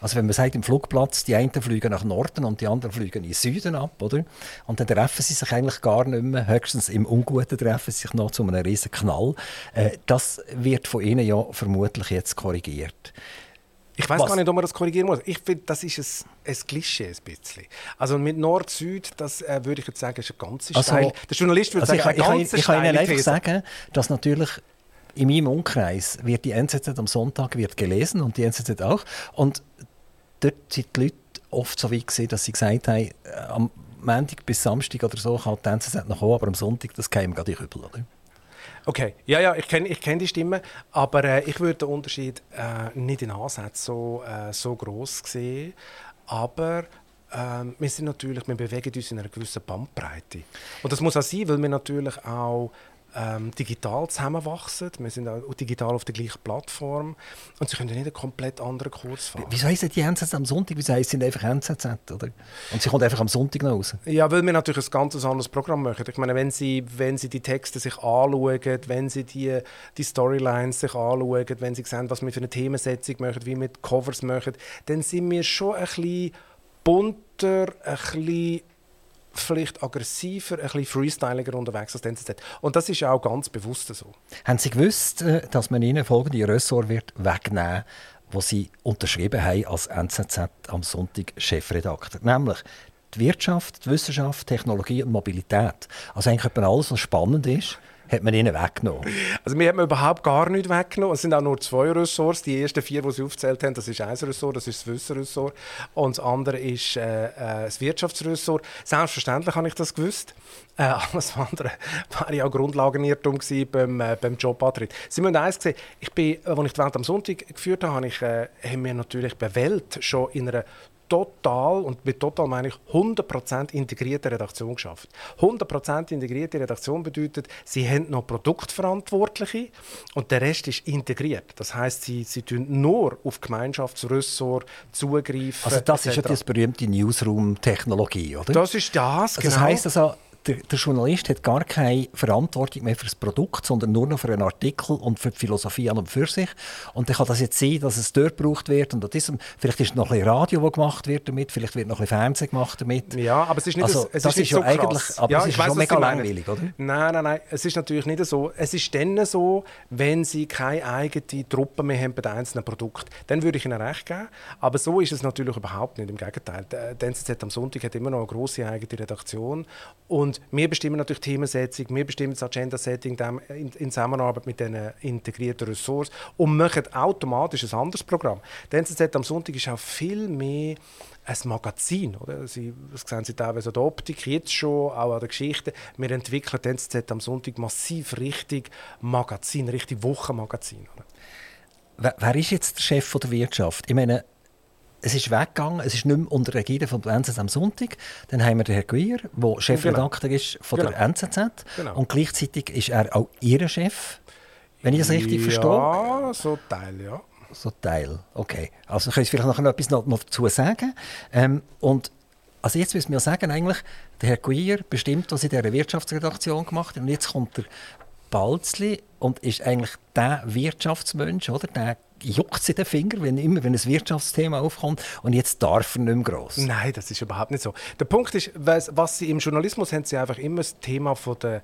Also wenn man sagt, im Flugplatz, die einen fliegen nach Norden und die anderen fliegen in den Süden ab, oder? Und dann treffen sie sich eigentlich gar nicht mehr. Höchstens im Unguten treffen sie sich noch zu einem riesen Knall. Äh, das wird von ihnen ja vermutlich jetzt korrigiert. Ich weiß gar nicht, ob man das korrigieren muss. Ich finde, das ist ein, ein Klischee ein bisschen. Also mit Nord-Süd, das äh, würde ich jetzt sagen, ist eine ganze Also- steile... Der Journalist würde Also ich, sagen, ich, kann- ganze ich kann Ihnen einfach These. sagen, dass natürlich in meinem Umkreis wird die NZZ am Sonntag wird gelesen und die NZZ auch. Und dort sind die Leute oft so weit gewesen, dass sie gesagt haben, äh, am Montag bis Samstag oder so kann die NZZ noch kommen, aber am Sonntag, das käme gerade nicht übel. Oder? Okay, ja, ja, ich kenne ich kenn die Stimme, aber äh, ich würde den Unterschied äh, nicht in Ansätzen so, äh, so groß sehen. Aber ähm, wir sind natürlich, wir bewegen uns in einer gewissen Bandbreite. Und das muss auch sein, weil wir natürlich auch ähm, digital zusammenwachsen. Wir sind auch digital auf der gleichen Plattform und sie können nicht einen komplett anderen Kurs fahren. Wieso heißen die NZZ am Sonntag? Wieso heißen sie einfach NZZ? Oder? Und sie kommt einfach am Sonntag noch raus? Ja, weil wir natürlich ein ganz anderes Programm machen. Ich meine, wenn sie, wenn sie die Texte sich anschauen, wenn sie die, die Storylines sich anschauen, wenn sie sehen, was wir für eine Themensetzung machen, wie wir Covers machen, dann sind wir schon ein bisschen bunter, ein bisschen vielleicht aggressiver, ein bisschen freestyliger unterwegs als NZZ. Und das ist auch ganz bewusst so. Haben Sie gewusst, äh, dass man Ihnen folgende Ressort wird wegnehmen wo Sie unterschrieben haben als NZZ am Sonntag Chefredakteur? Nämlich die Wirtschaft, die Wissenschaft, Technologie und Mobilität. Also eigentlich alles, was spannend ist, hat man ihnen weggenommen? Also mir hat man überhaupt gar nichts weggenommen. Es sind auch nur zwei Ressorts. Die ersten vier, die sie aufgezählt haben, das ist ein Ressort, das ist das Wissenressort. Und das andere ist äh, äh, das Wirtschaftsressort. Selbstverständlich habe ich das gewusst. Äh, alles andere war ja Grundlagenirrtum beim, äh, beim Jobantritt. Sie müssen eins sehen, ich bin, als ich die Welt am Sonntag geführt habe, habe ich, äh, haben wir natürlich bei Welt schon in einer total, und mit total meine ich 100% integrierte Redaktion geschafft. 100% integrierte Redaktion bedeutet, sie haben noch Produktverantwortliche und der Rest ist integriert. Das heißt, sie, sie tun nur auf Gemeinschaftsressort zugreifen. Also das ist ja das berühmte Newsroom-Technologie, oder? Das ist das, genau. Das heißt also, der, der, Journalist hat gar keine Verantwortung mehr für das Produkt, sondern nur noch für einen Artikel und für die Philosophie an und für sich. Und dann kann das jetzt sein, dass es dort gebraucht wird und diesem, vielleicht ist noch ein Radio, das gemacht wird damit, vielleicht wird noch ein Fernsehen gemacht damit. Ja, aber es ist nicht, also, es das ist nicht ist so ja eigentlich, aber ja, es ist weiss, schon mega langweilig, oder? Nein, nein, nein, es ist natürlich nicht so. Es ist dann so, wenn sie keine eigene Truppe mehr haben bei den einzelnen Produkten. Dann würde ich ihnen recht geben. Aber so ist es natürlich überhaupt nicht. Im Gegenteil. Die NZZ am Sonntag hat immer noch eine grosse eigene Redaktion und wir bestimmen natürlich natürlich Themensetzung, wir bestimmen das Agenda-Setting in, in, Zusammenarbeit mit den integrierten Ressourcen und machen automatisch ein anderes Programm. Die am Sonntag ist auch viel mehr ein Magazin. Oder? Sie, das sehen Sie teilweise an der Optik, jetzt schon, auch an der Geschichte. Wir entwickeln die NZZ am Sonntag massiv richtig Magazin, richtig Wochenmagazin. Oder? Wer, wer ist jetzt der Chef der Wirtschaft? Ich meine, es ist weggegangen, es ist nicht mehr unter der Ägide von der NZZ am Sonntag. Dann haben wir den Herrn Guier, der Chefredakteur genau. ist von genau. der NZZ. Genau. Und gleichzeitig ist er auch Ihr Chef, wenn ich das richtig ja, verstehe. Ja, so Teil, ja. So Teil, okay. Also können Sie vielleicht noch etwas noch, noch dazu sagen? Ähm, und also jetzt müssen wir sagen, eigentlich, der Herr Guier bestimmt, was in dieser Wirtschaftsredaktion gemacht hat. Und jetzt kommt der Balzli und ist eigentlich der Wirtschaftsmensch, oder? Der juckt in den Finger, wenn immer wenn ein Wirtschaftsthema aufkommt und jetzt darf er nicht mehr gross. Nein, das ist überhaupt nicht so. Der Punkt ist, was, sie im Journalismus haben, sie einfach immer das Thema von der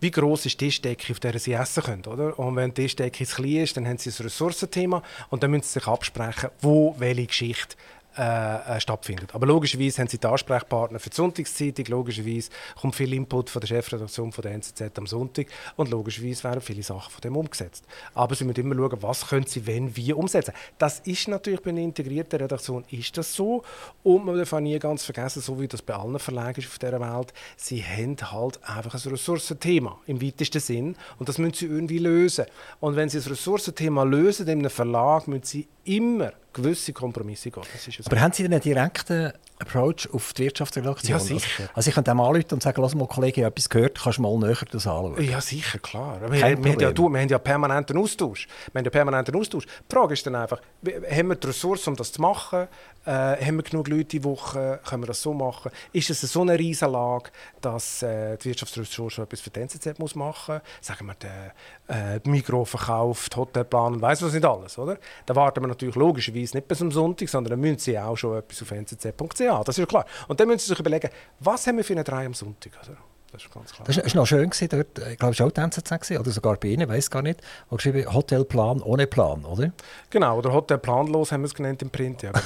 wie groß ist die Tischdecke, auf der sie essen können. Oder? Und wenn die Tischdecke zu klein ist, dann haben sie ein Ressourcenthema und dann müssen sie sich absprechen, wo welche Geschichte äh, äh, stattfindet. Aber logischerweise haben sie die Ansprechpartner für die Sonntagszeitung, logischerweise kommt viel Input von der Chefredaktion von der NZZ am Sonntag und logischerweise werden viele Sachen von dem umgesetzt. Aber sie müssen immer schauen, was können sie wenn, wie umsetzen. Das ist natürlich bei einer integrierten Redaktion ist das so und man darf auch nie ganz vergessen, so wie das bei allen Verlagen ist auf dieser Welt, sie haben halt einfach ein Ressourcenthema im weitesten Sinn und das müssen sie irgendwie lösen. Und wenn sie das Ressourcenthema lösen in einem Verlag, müssen sie immer gewisse Kompromisse gehen. Aber haben Sie einen direkten Approach auf die Wirtschaftsredaktion? Ja, sicher. Also, also ich könnte dem anrufen und sagen, lass mal, Kollege, ich habe etwas gehört, kannst du mal näher das anschauen? Ja, sicher, klar. Wir, wir, haben ja, du, wir haben ja permanenten Austausch. Wir haben ja permanenten Austausch. Die Frage ist dann einfach, haben wir die Ressourcen, um das zu machen? Äh, haben wir genug Leute die Woche? Können wir das so machen? Ist es so eine Riesenlage, dass äh, die Wirtschaftsressource etwas für die NZZ muss machen muss? Sagen wir, der äh, Mikro verkauft, Hotelplan und weiss was nicht alles, oder? Da warten wir natürlich logischerweise nicht bis am Sonntag, sondern dann müssen sie auch schon etwas auf nzz.ch ja, das ist klar. Und dann müssen Sie sich überlegen, was haben wir für eine drei am Sonntag? Also, das ist ganz klar. Das war noch schön, gewesen, dort, ich glaube, es war auch die NZZ, oder sogar bei Ihnen, weiß gar nicht, wo geschrieben Hotelplan ohne Plan, oder? Genau, oder Hotelplanlos haben wir es genannt im Print, ja genau.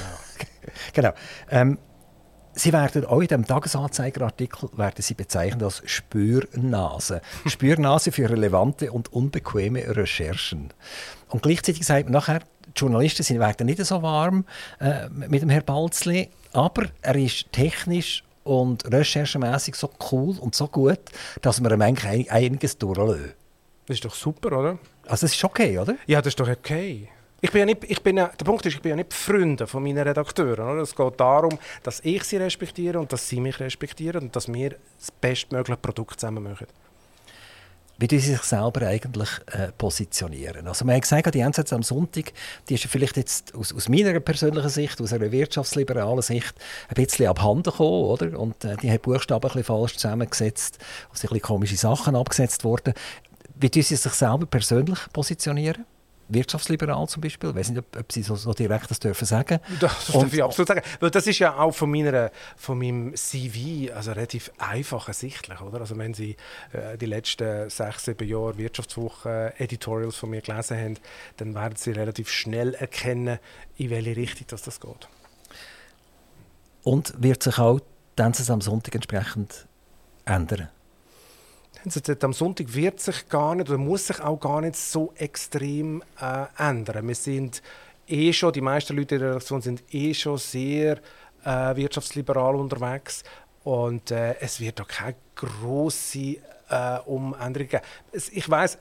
genau. Ähm, Sie werden auch in dem Tagesanzeigerartikel werden Sie bezeichnet als Spürnase. Spürnase für relevante und unbequeme Recherchen. Und gleichzeitig sagt man nachher, die Journalisten sind, werden nicht so warm äh, mit dem Herrn Balzli, aber er ist technisch und recherchemässig so cool und so gut, dass wir ihm eigentlich einiges durchlösen. Das ist doch super, oder? Also das ist okay, oder? Ja, das ist doch okay. Ich bin ja nicht, ich bin ja, der Punkt ist, ich bin ja nicht Freunde von meinen Redakteuren. Oder? Es geht darum, dass ich sie respektiere und dass sie mich respektieren und dass wir das bestmögliche Produkt zusammen machen. wie die sich selber eigentlich äh, positionieren. Also man hat gesagt, die NZZ am Sonntag, die ist vielleicht jetzt aus, aus, meiner persönlichen Sicht, aus einer wirtschaftsliberalen Sicht, ein bisschen abhanden gekommen, oder? Und äh, die hat Buchstaben ein bisschen falsch zusammengesetzt, es sind ein bisschen komische Sachen abgesetzt worden. Wie tun sie sich selber persönlich positionieren? Wirtschaftsliberal zum Beispiel. Ich weiß nicht, ob, ob Sie so, so, direkt das dürfen sagen. Das darf und, ich absolut sagen. Weil das ist ja auch von, meiner, von meinem CV also relativ einfach ersichtlich. Oder? Also wenn Sie äh, die letzten sechs, sieben Jahre Wirtschaftswoche-Editorials von mir gelesen haben, dann werden Sie relativ schnell erkennen, in welche Richtung das, das geht. Und wird sich auch dann am Sonntag entsprechend ändern? Am Sonntag wird sich gar nicht oder muss sich auch gar nicht so extrem äh, ändern. Wir sind eh schon, die meisten Leute in der Redaktion sind eh schon sehr äh, wirtschaftsliberal unterwegs und äh, es wird da keine große äh, Umänderung geben. Ich weiß,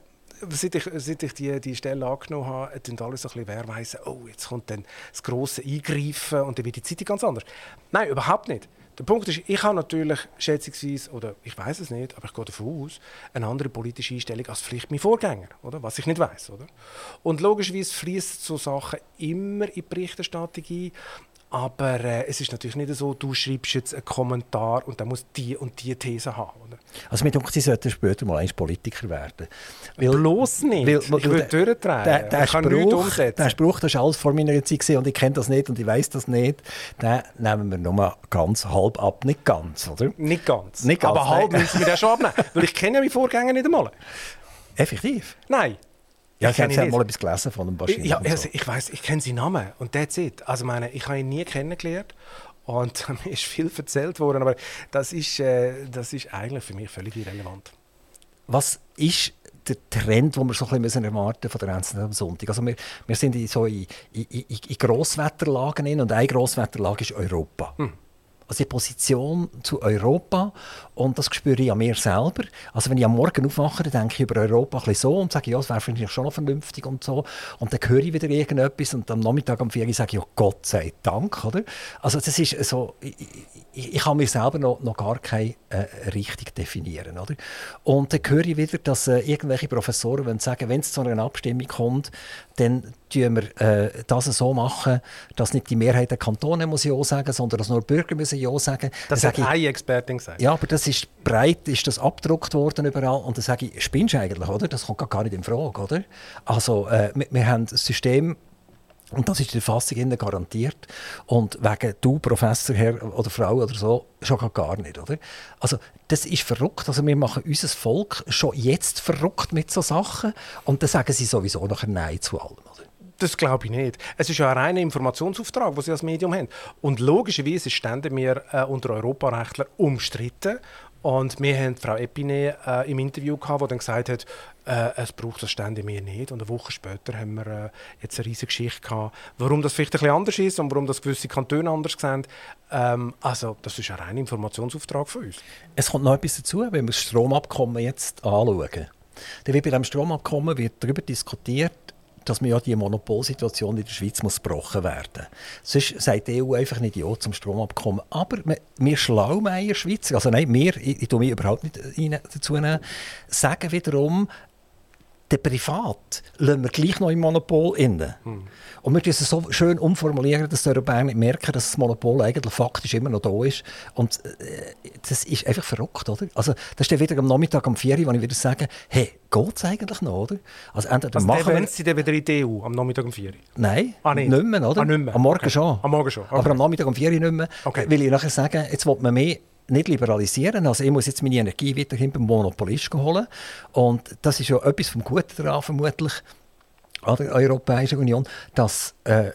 seit ich, seit ich die, die Stelle angenommen habe, tun alle so ein bisschen wehrweisen, oh, jetzt kommt dann das große Eingreifen und dann wird die Zeitung ganz anders. Nein, überhaupt nicht. Der Punkt ist, ich habe natürlich schätzungsweise, oder ich weiß es nicht, aber ich gehe davon aus, eine andere politische Einstellung als vielleicht mein Vorgänger, oder? was ich nicht weiß. Oder? Und logischerweise fließt so Sachen immer in die Berichterstattung ein. Aber äh, es ist natürlich nicht so, du schreibst jetzt einen Kommentar und dann muss die und die These haben. Oder? Also mit uns, Sie sollten später mal ein Politiker werden. Weil, Bloß nicht. Weil, ich will durchdrehen. Der, der, Spruch, der Spruch, das war alles vor meiner Zeit und ich kenne das nicht und ich weiß das nicht, den nehmen wir nur ganz halb ab. Nicht ganz, oder? Nicht ganz. Nicht ganz Aber halb müssen wir den schon abnehmen. Weil ich kenne ja meine Vorgänger nicht einmal. Effektiv? Nein. Ja, ich, ich habe mal etwas gelesen von dem Bashir. Ja, also ich weiß, ich kenne seinen Namen und that's it. Also meine, ich habe ihn nie kennengelernt und mir ist viel erzählt worden, aber das ist, äh, das ist eigentlich für mich völlig irrelevant. Was ist der Trend, den wir so ein bisschen erwarten von der Einzelnen am Sonntag? Also wir, wir sind in, so in, in, in, in Grosswetterlagen und eine Grosswetterlage ist Europa. Hm also die Position zu Europa und das spüre ich an mir selber. Also wenn ich am Morgen aufwache, dann denke ich über Europa ein bisschen so und sage, ja, das wäre vielleicht schon noch vernünftig und so. Und dann höre ich wieder irgendetwas und am Nachmittag um vier Uhr sage ich, ja, Gott sei Dank, oder? Also das ist so, ich, ich, ich kann mir selber noch, noch gar keine äh, Richtung definieren, oder? Und dann höre ich wieder, dass äh, irgendwelche Professoren sagen, wenn es zu einer Abstimmung kommt, dann tun wir äh, das so machen, dass nicht die Mehrheit der Kantone muss ja sagen, sondern dass nur Bürger müssen ja sagen. Das hat eine Expertin gesagt. Ja, aber das ist breit, ist das abgedruckt worden überall und dann sage ich, spinnst du eigentlich, oder? Das kommt gar nicht in Frage, oder? Also äh, wir, wir haben ein System und das ist die Fassung garantiert. Und wegen du, Professor, Herr oder Frau oder so, schon gar nicht, oder? Also, das ist verrückt. Also, wir machen unser Volk schon jetzt verrückt mit so Sachen. Und dann sagen sie sowieso nachher Nein zu allem, oder? Das glaube ich nicht. Es ist ja ein reiner Informationsauftrag, den Sie als Medium haben. Und logischerweise standen wir äh, unter Europarechtler umstritten. Und wir haben Frau Epine äh, im Interview gehabt, die dann gesagt hat, äh, es braucht das Stände mehr nicht. Und eine Woche später haben wir äh, jetzt eine riesige Geschichte gehabt, warum das vielleicht ein anders ist und warum das gewisse Kantone anders sehen. Ähm, also das ist ein reiner Informationsauftrag von uns. Es kommt noch etwas dazu, wenn wir das Stromabkommen jetzt anschauen. Dann wird bei diesem Stromabkommen wird darüber diskutiert, dass man ja die Monopolsituation in der Schweiz muss gebrochen werden muss. Sonst sagt die EU einfach nicht Ja zum Stromabkommen. Aber wir Schlaumeier Schweizer, also nein, wir, ich, ich tue mich überhaupt nicht dazu nehmen, sagen wiederum, der Privat lassen wir gleich noch im Monopol inne. Hm. Und wir müssen es so schön umformulieren, dass die Europäer nicht merken, dass das Monopol eigentlich faktisch immer noch da ist. Und äh, das ist einfach verrückt, oder? Also, das ist dann wieder am Nachmittag um 4 Uhr, wo ich wieder sage, hey, geht es eigentlich noch, oder? Also, entweder also machen wir... Sie dann wieder in die EU am Nachmittag um 4 Uhr? Nein, ah, nicht. nicht mehr, oder? Ah, nicht mehr. Am Morgen okay. schon. Am Morgen schon. Okay. Aber am Nachmittag um 4 Uhr nicht mehr. Okay. Will ich nachher sagen, jetzt will man mehr nicht liberalisieren. Also ich muss jetzt meine Energie weiterhin beim Monopolist holen. Und das ist ja etwas vom Guten daran vermutlich an der Europäischen Union, dass äh,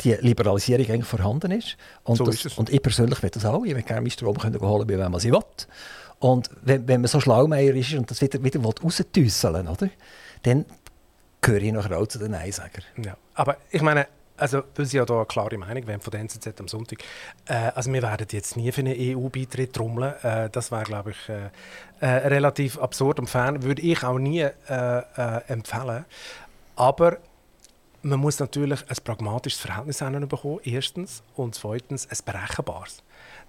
die Liberalisierung eigentlich vorhanden ist. Und, so das, ist und ich persönlich will das auch. Ich will gerne meinen Strom können holen, wie man sie will. Und wenn, wenn man so schlaumeier ist und das wieder, wieder rausdüsseln will, dann gehöre ich nachher auch zu den Neinsagern. Ja, aber ich meine, also, weil Sie ja da eine klare Meinung haben von der NZZ am Sonntag. Äh, also, wir werden jetzt nie für einen EU-Beitritt trommeln. Äh, das wäre, glaube ich, äh, äh, relativ absurd und fern. Würde ich auch nie äh, äh, empfehlen. Aber man muss natürlich ein pragmatisches Verhältnis bekommen, erstens. Und zweitens ein berechenbares.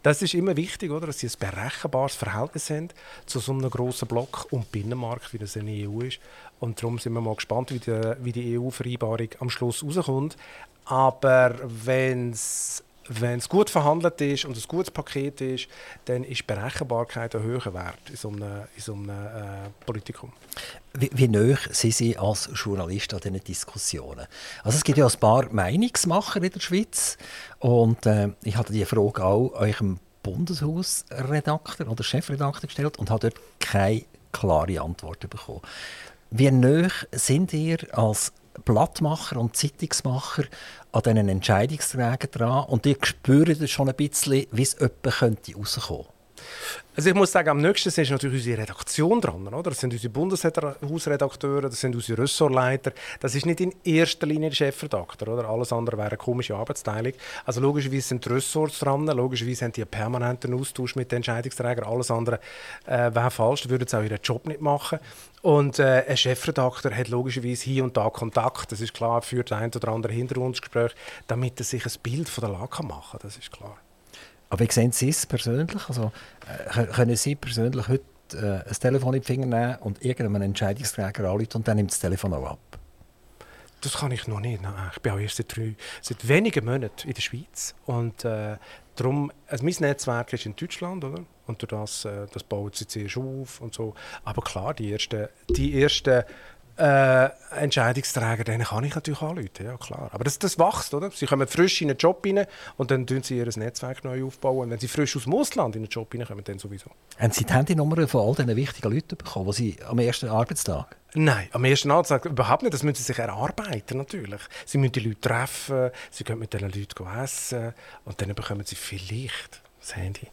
Das ist immer wichtig, oder? dass sie ein berechenbares Verhältnis haben zu so einem grossen Block und Binnenmarkt, wie das in der EU ist. Und darum sind wir mal gespannt, wie die, wie die EU-Vereinbarung am Schluss rauskommt. Aber wenn es wenn es gut verhandelt ist und ein gutes Paket ist, dann ist Berechenbarkeit ein höherer Wert in so einem, in so einem äh, Politikum. Wie, wie nah sind Sie als Journalist an diesen Diskussionen? Also es gibt ja ein paar Meinungsmacher in der Schweiz und äh, ich hatte die Frage auch eurem Bundeshausredakteur oder Chefredakteur gestellt und habe dort keine klare Antwort bekommen. Wie nah sind ihr als Blattmacher und Zeitungsmacher an diesen Entscheidungsträgern dran und die spüren schon ein bisschen, wie es jemand rauskommen könnte. Also ich muss sagen, am nächsten ist natürlich unsere Redaktion dran. Oder? Das sind unsere Bundeshausredakteure, das sind unsere Ressortleiter. Das ist nicht in erster Linie der Chefredakteur. Oder? Alles andere wäre eine komische Arbeitsteilung. Also logischerweise sind die Ressorts dran, logischerweise haben die einen permanenten Austausch mit den Entscheidungsträgern. Alles andere äh, wäre falsch, würden sie auch ihren Job nicht machen. Und äh, ein Chefredakteur hat logischerweise hier und da Kontakt. Das ist klar, führt ein oder andere Hintergrundgespräch, damit er sich ein Bild von der Lage machen kann. Das ist klar. Aber wie sehen Sie es persönlich? Also, äh, können Sie persönlich heute äh, ein Telefon in die Finger nehmen und irgendeinem Entscheidungsträger anrufen und dann nimmt das Telefon auch ab? Das kann ich noch nicht. Nein, ich bin auch erst seit, drei, seit wenigen Monaten in der Schweiz. Und äh, darum, also mein Netzwerk ist in Deutschland, oder? Und durch das, äh, das baut sich zuerst auf und so. Aber klar, die ersten, die ersten äh, Entscheidungsträger, denen kann ich natürlich anrufen, ja klar. Aber das, das wächst, oder? Sie kommen frisch in einen Job rein und dann tun sie ihr Netzwerk neu aufbauen. Und wenn sie frisch aus dem Ausland in einen Job reinkommen, dann sowieso. Haben Sie die Handynummer von all diesen wichtigen Leuten bekommen, die Sie am ersten Arbeitstag? Nein, am ersten Arbeitstag überhaupt nicht. Das müssen sie sich erarbeiten, natürlich. Sie müssen die Leute treffen, sie können mit diesen Leuten essen und dann bekommen sie vielleicht das Handy.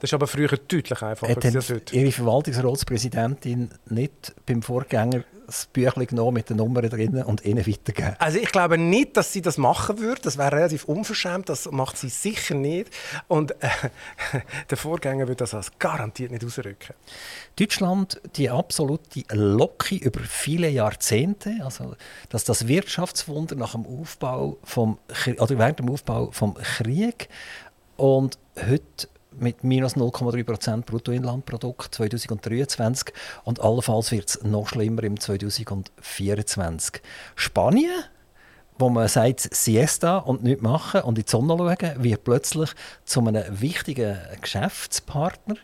Das ist aber früher deutlich einfacher als heute. Ihre Verwaltungsratspräsidentin nicht beim Vorgänger das Büchlein genommen mit den Nummern drin und ihnen weitergeben? Also ich glaube nicht, dass sie das machen würde. Das wäre relativ unverschämt. Das macht sie sicher nicht. Und äh, der Vorgänger würde das als garantiert nicht ausrücken. Deutschland, die absolute Locke über viele Jahrzehnte, also dass das Wirtschaftswunder nach dem Aufbau vom, oder während dem Aufbau vom Krieg und heute mit minus 0,3% Bruttoinlandprodukt 2023 und allenfalls wird es noch schlimmer im 2024. Spanien, wo man sagt Siesta und nichts machen und in die Sonne schauen, wird plötzlich zu einem wichtigen Geschäftspartner,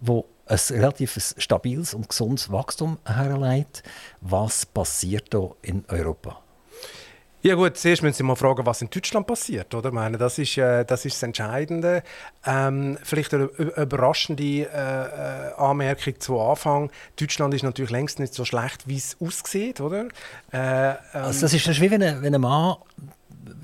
wo ein relativ stabiles und gesundes Wachstum herleitet. Was passiert da in Europa? Ja gut, zuerst müssen Sie mal fragen, was in Deutschland passiert, oder? Ich meine, das ist, äh, das, ist das Entscheidende. Ähm, vielleicht eine überraschende äh, äh, Anmerkung zu Anfang. Deutschland ist natürlich längst nicht so schlecht, wie es aussieht, oder? Äh, ähm, also das ist wie wenn ein, wenn ein Mann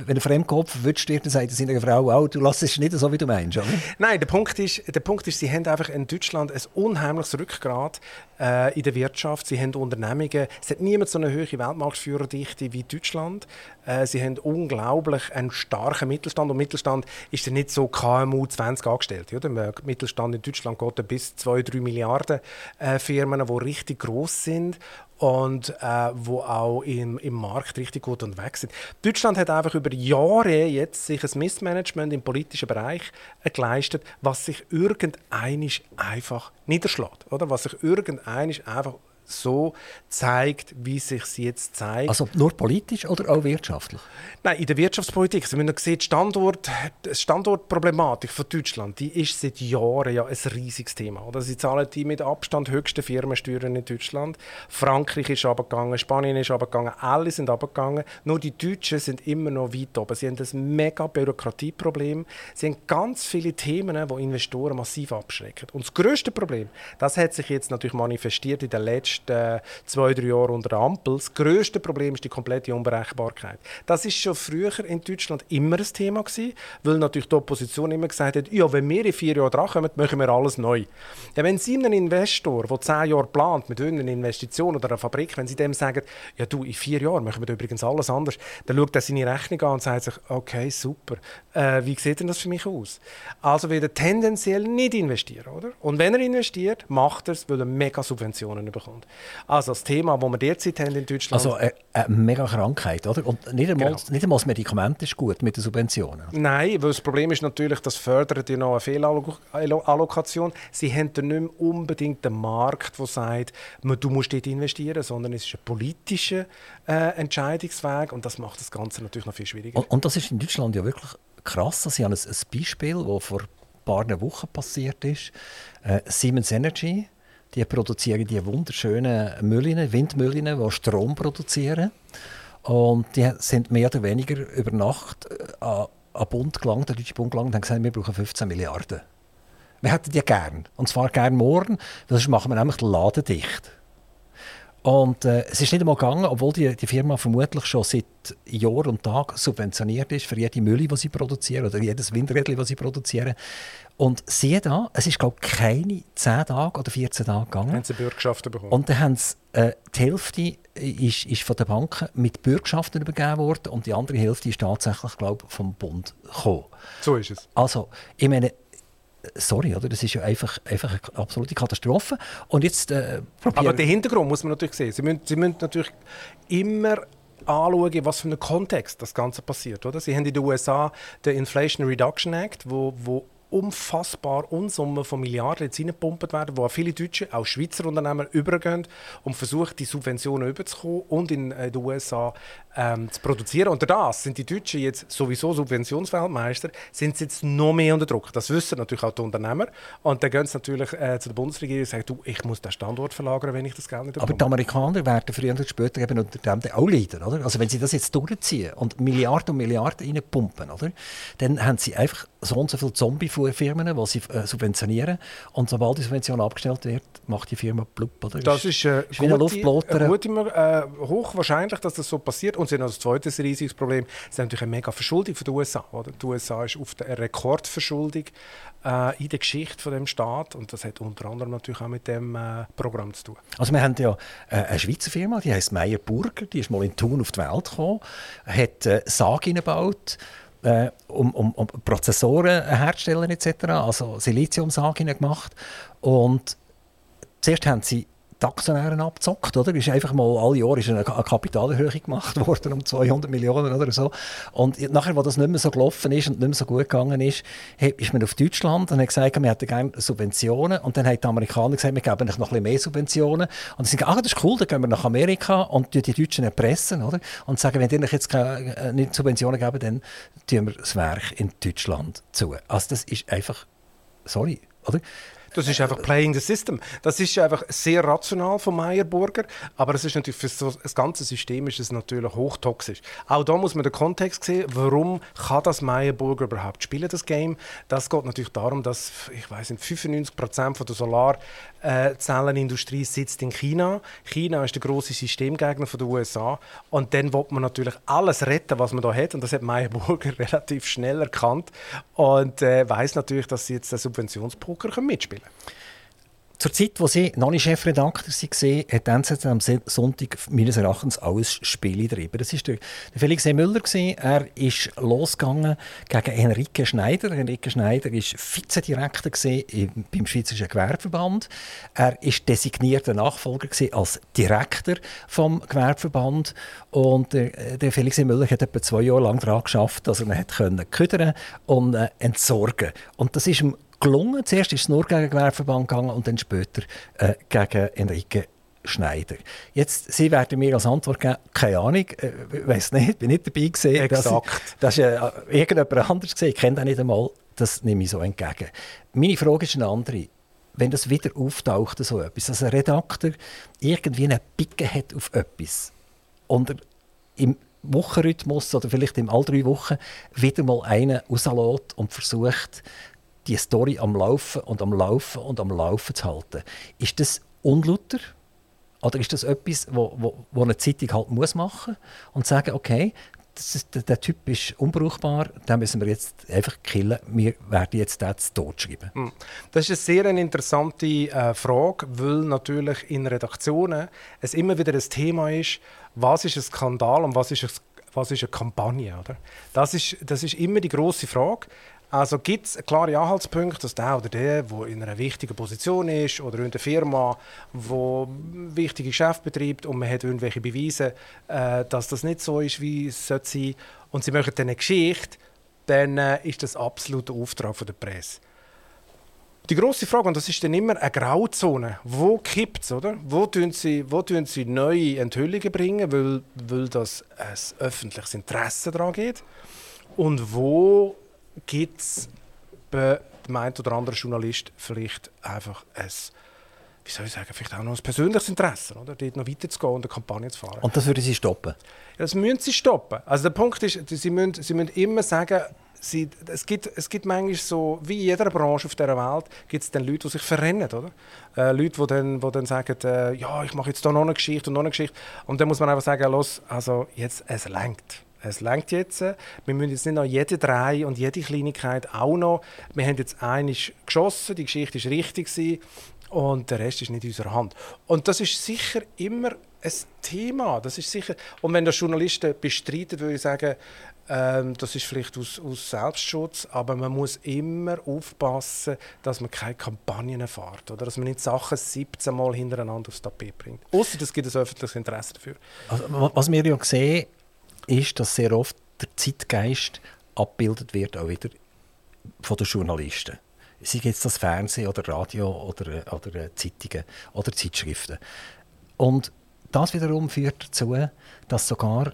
wenn ein Fremdkopf wünscht dir, dann sagt seiner Frau auch, du lässt es nicht so, wie du meinst, oder? Nein, der Punkt ist, der Punkt ist sie haben einfach in Deutschland ein unheimliches Rückgrat äh, in der Wirtschaft. Sie haben Unternehmungen, es hat niemand so eine hohe Weltmarktführerdichte wie Deutschland. Äh, sie haben unglaublich einen starken Mittelstand und Mittelstand ist ja nicht so KMU 20 Angestellte. Oder? Der Mittelstand in Deutschland geht bis 2-3 Milliarden äh, Firmen, die richtig groß sind und äh, wo auch im, im Markt richtig gut unterwegs sind. Deutschland hat einfach über Jahre jetzt sich ein Missmanagement im politischen Bereich äh, geleistet, was sich irgendeinisch einfach niederschlägt, oder? Was sich irgendeinisch einfach so zeigt, wie es sich jetzt zeigt. Also nur politisch oder auch wirtschaftlich? Nein, in der Wirtschaftspolitik. Also, wenn man sieht, Standort, die Standortproblematik von Deutschland, die ist seit Jahren ja ein riesiges Thema. Oder? Sie zahlen die mit Abstand höchsten Firmensteuern in Deutschland. Frankreich ist abgegangen, Spanien ist abgegangen, alle sind abgegangen. Nur die Deutschen sind immer noch weit oben. Sie haben ein mega Bürokratieproblem. Sie haben ganz viele Themen, die Investoren massiv abschrecken. Und das größte Problem, das hat sich jetzt natürlich manifestiert in den letzten letzten äh, zwei, drei Jahren unter Ampel. Das grösste Problem ist die komplette Unberechenbarkeit. Das ist schon früher in Deutschland immer ein Thema gewesen, weil natürlich die Opposition immer gesagt hat, ja, wenn wir in vier Jahren drankommen, machen wir alles neu. Ja, wenn Sie einem Investor, der zehn Jahre plant mit einer Investition oder einer Fabrik, wenn Sie dem sagen, ja du, in vier Jahren machen wir übrigens alles anders, dann schaut er seine Rechnung an und sagt sich, okay, super, äh, wie sieht denn das für mich aus? Also wird er tendenziell nicht investieren, oder? Und wenn er investiert, macht er es, weil er mega Subventionen bekommt. Also das Thema, das wir derzeit haben in Deutschland... Also eine, eine mega Krankheit, oder? Und nicht einmal, genau. nicht einmal das Medikament ist gut mit den Subventionen. Nein, weil das Problem ist natürlich, das fördert ja noch eine Fehlallokation. Sie haben dann nicht mehr unbedingt den Markt, der sagt, du musst dort investieren, sondern es ist ein politischer äh, Entscheidungsweg und das macht das Ganze natürlich noch viel schwieriger. Und, und das ist in Deutschland ja wirklich krass. Sie haben ein, ein Beispiel, das vor ein paar Wochen passiert ist. Äh, Siemens Energy, die produzieren die wunderschönen Mühlen, Windmühlen, die Strom produzieren. Und die sind mehr oder weniger über Nacht äh, an, an Bund gelangt, der deutsche Bund gelangt, und haben gesagt, wir brauchen 15 Milliarden. Wir hätten die gern. Und zwar gern morgen, sonst machen wir nämlich den Laden dicht. Und äh, es ist nicht einmal gegangen, obwohl die, die Firma vermutlich schon seit Jahr und Tag subventioniert ist für jede Mühle, die sie produzieren oder jedes Windrädchen, das sie produzieren. Und siehe da, es ist glaube ich keine 10 Tage oder 14 Tage gegangen. Haben sie Bürgschaften bekommen? Und dann haben sie, äh, die Hälfte ist, ist von den Banken mit Bürgschaften übergeben worden und die andere Hälfte ist tatsächlich glaube ich, vom Bund gekommen. So ist es. Also, ich meine, sorry, oder? das ist ja einfach, einfach eine absolute Katastrophe. Und jetzt, äh, Aber den Hintergrund muss man natürlich sehen. Sie müssen, Sie müssen natürlich immer anschauen, was für einen Kontext das Ganze passiert. Oder? Sie haben in den USA den Inflation Reduction Act, wo, wo unfassbar Unsummen von Milliarden jetzt reingepumpt werden, wo viele Deutsche, auch Schweizer Unternehmer übergehen und versuchen, die Subventionen überzukommen und in äh, den USA ähm, zu produzieren. Und das sind die Deutschen jetzt sowieso Subventionsweltmeister, sind sie jetzt noch mehr unter Druck. Das wissen natürlich auch die Unternehmer. Und dann gehen sie natürlich äh, zu der Bundesregierung und sagen, du, ich muss den Standort verlagern, wenn ich das Geld nicht bekomme. Aber die Amerikaner werden früher oder später eben unter dem auch leiden. Oder? Also wenn sie das jetzt durchziehen und Milliarden und Milliarden reinpumpen, oder? dann haben sie einfach so und so viele Zombie-Firmen, die sie äh, subventionieren. Und sobald die Subvention abgestellt wird, macht die Firma blub. Oder? Das ist, äh, ist gute. Gute, äh, hochwahrscheinlich, dass das so passiert. Und sie haben als zweites riesiges Problem, es ist natürlich eine mega Verschuldung für die USA. Oder? Die USA ist auf der Rekordverschuldung äh, in der Geschichte von dem Staat und das hat unter anderem natürlich auch mit dem äh, Programm zu tun. Also wir haben ja äh, eine Schweizer Firma, die heißt Meyer Burger, die ist mal in Thun auf die Welt gekommen, hat äh, Sage gebaut äh, um, um, um, Prozessoren herzustellen etc., also Siliziumsage gemacht und zuerst haben sie Aktionären abzockt, oder? Ist einfach mal alle Jahre ist eine, Kapitalerhöhung gemacht worden um 200 Millionen oder so. Und nachher, als das nicht mehr so gelaufen ist und nicht mehr so gut gegangen ist, ist man auf Deutschland und hat gesagt, wir hätten gerne Subventionen. Und dann haben die Amerikaner gesagt, wir geben euch noch ein mehr Subventionen. Und sie sagen, ah, das ist cool, dann gehen wir nach Amerika und die Deutschen erpressen, oder? Und sagen, wenn die euch jetzt keine, äh, nicht Subventionen geben, dann tun wir das Werk in Deutschland zu. Also das ist einfach, sorry, oder? Das ist einfach playing the system. Das ist einfach sehr rational von Meyerburger, aber es ist natürlich für so das ganze System ist es natürlich hochtoxisch. Auch da muss man den Kontext sehen, warum kann das Meyerburger überhaupt spielen, das Game. Das geht natürlich darum, dass ich weiß, 95 Prozent von der Solarzellenindustrie sitzt in China. China ist der große Systemgegner von den USA und dann will man natürlich alles retten, was man da hat und das hat Meyerburger relativ schnell erkannt und äh, weiß natürlich, dass sie jetzt den Subventionspoker mitspielen spielen. Zur Zeit, wo sie noch nicht Chefredakteur waren, hat die NZZ am Sonntag meines Erachtens alles Spiele getrieben. Das war der, Felix E. Müller. Er ist losgegangen gegen Enrique Schneider. Enrique Schneider war Vizedirektor beim Schweizerischen Gewerbeverband. Er war designierter Nachfolger als Direktor vom Gewerbeverband. Und der, Felix E. Müller hat etwa zwei Jahre lang daran geschafft, dass er ihn ködern und äh, entsorgen Und das ist ihm gelungen. Zuerst ist es nur gegen den Gewerbeverband gegangen und dann später äh, gegen Enrique Schneider. Jetzt, Sie werden mir als Antwort geben, keine Ahnung, äh, weiß nicht, bin nicht dabei gesehen. Exakt. Das, ist äh, irgendjemand anderes gesehen, ich kenne das nicht einmal, das nehme ich so entgegen. Meine Frage ist eine andere. Wenn das wieder auftaucht, so etwas, dass ein Redakteur irgendwie eine Picke hat auf etwas und er im Wochenrhythmus oder vielleicht in all drei Wochen wieder mal einen rauslässt und versucht, die Story am Laufen und am Laufen und am Laufen zu halten. Ist das unlauter? Oder ist das etwas, wo, wo, wo eine Zeitung halt muss machen und sagen, okay, ist, der, der, Typ ist unbrauchbar, den müssen wir jetzt einfach killen, wir werden jetzt den zu schreiben. Hm. Das ist eine sehr interessante äh, Frage, weil natürlich in Redaktionen es immer wieder ein Thema ist, was ist ein Skandal und was ist, ein, was ist eine Kampagne. Oder? Das, ist, das ist immer die große Frage Also gibt es klare Anhaltspunkte, dass der oder der, der in einer wichtigen Position ist oder in einer Firma, wo wichtige Geschäfte betreibt und man hat irgendwelche Beweise, äh, dass das nicht so ist, wie es sein sollte, und sie dann eine Geschichte, dann äh, ist das absolut der Auftrag von der Presse. Die große Frage, und das ist dann immer eine Grauzone, wo kippt es, oder? Wo tun, sie, wo tun sie neue Enthüllungen bringen, weil, weil das ein öffentliches Interesse daran geht? Und wo gibt es bei dem einen oder anderen Journalist vielleicht einfach ein wie soll ich sagen, vielleicht auch noch ein persönliches Interesse, oder? dort noch weiterzugehen und eine Kampagne zu fahren. Und das würden Sie stoppen? Ja, das müssen Sie stoppen. Also der Punkt ist, Sie müssen, Sie müssen immer sagen, Sie, es, gibt, es gibt manchmal so, wie in jeder Branche auf dieser Welt, gibt es dann Leute, die sich verrennen, oder? Äh, Leute, die dann, die dann sagen, äh, ja, ich mache jetzt hier noch eine Geschichte und noch eine Geschichte. Und dann muss man einfach sagen, los, also jetzt, es lenkt. Es lenkt jetzt. Wir müssen jetzt nicht noch jede drei und jede Kleinigkeit auch noch. Wir haben jetzt einiges geschossen, die Geschichte war richtig gewesen, und der Rest ist nicht in unserer Hand. Und das ist sicher immer ein Thema. Das ist sicher. Und wenn das Journalisten bestreiten, würde ich sagen, ähm, das ist vielleicht aus, aus, Selbstschutz, aber man muss immer aufpassen, dass man keine Kampagnen fährt oder dass man nicht Sachen 17 Mal hintereinander aufs Tapet bringt. Außer es gibt ein öffentliches Interesse dafür. Also, was wir ja sehen, ist, dass sehr oft der Zeitgeist abgebildet wird, auch wieder von den Journalisten. Sei jetzt das Fernsehen oder Radio oder, oder Zeitungen oder Zeitschriften. Und das wiederum führt dazu, dass sogar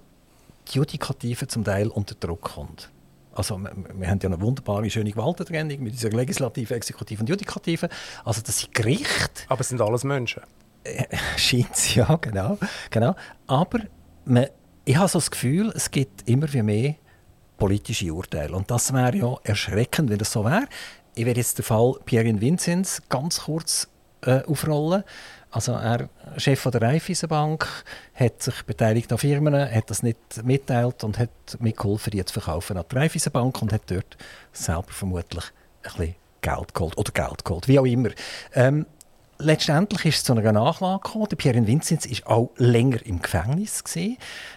die Judikative zum Teil unter Druck kommt. Also wir, wir, haben ja eine wunderbare, schöne Gewaltentrennung mit dieser Legislative, Exekutive und Judikative. Also das sind Gerichte. Aber es sind alles Menschen. Äh, Scheint ja, genau. genau. Aber man, ich habe so das Gefühl, es gibt immer mehr politische Urteile. Und das wäre ja erschreckend, wenn das so wäre. Ich werde jetzt den Fall Pierre Vinzenz ganz kurz äh, aufrollen. Also er, Chef der Raiffeisenbank, hat sich beteiligt an Firmen, hat das nicht mitteilt und hat mitgeholfen, die zu verkaufen an die Raiffeisenbank und hat dort selber vermutlich ein bisschen Geld geholt oder Geld geholt, wie auch immer. Ähm, letztendlich ist es zu einer Nachlage gekommen. Der Pierre Vinzenz war auch länger im Gefängnis.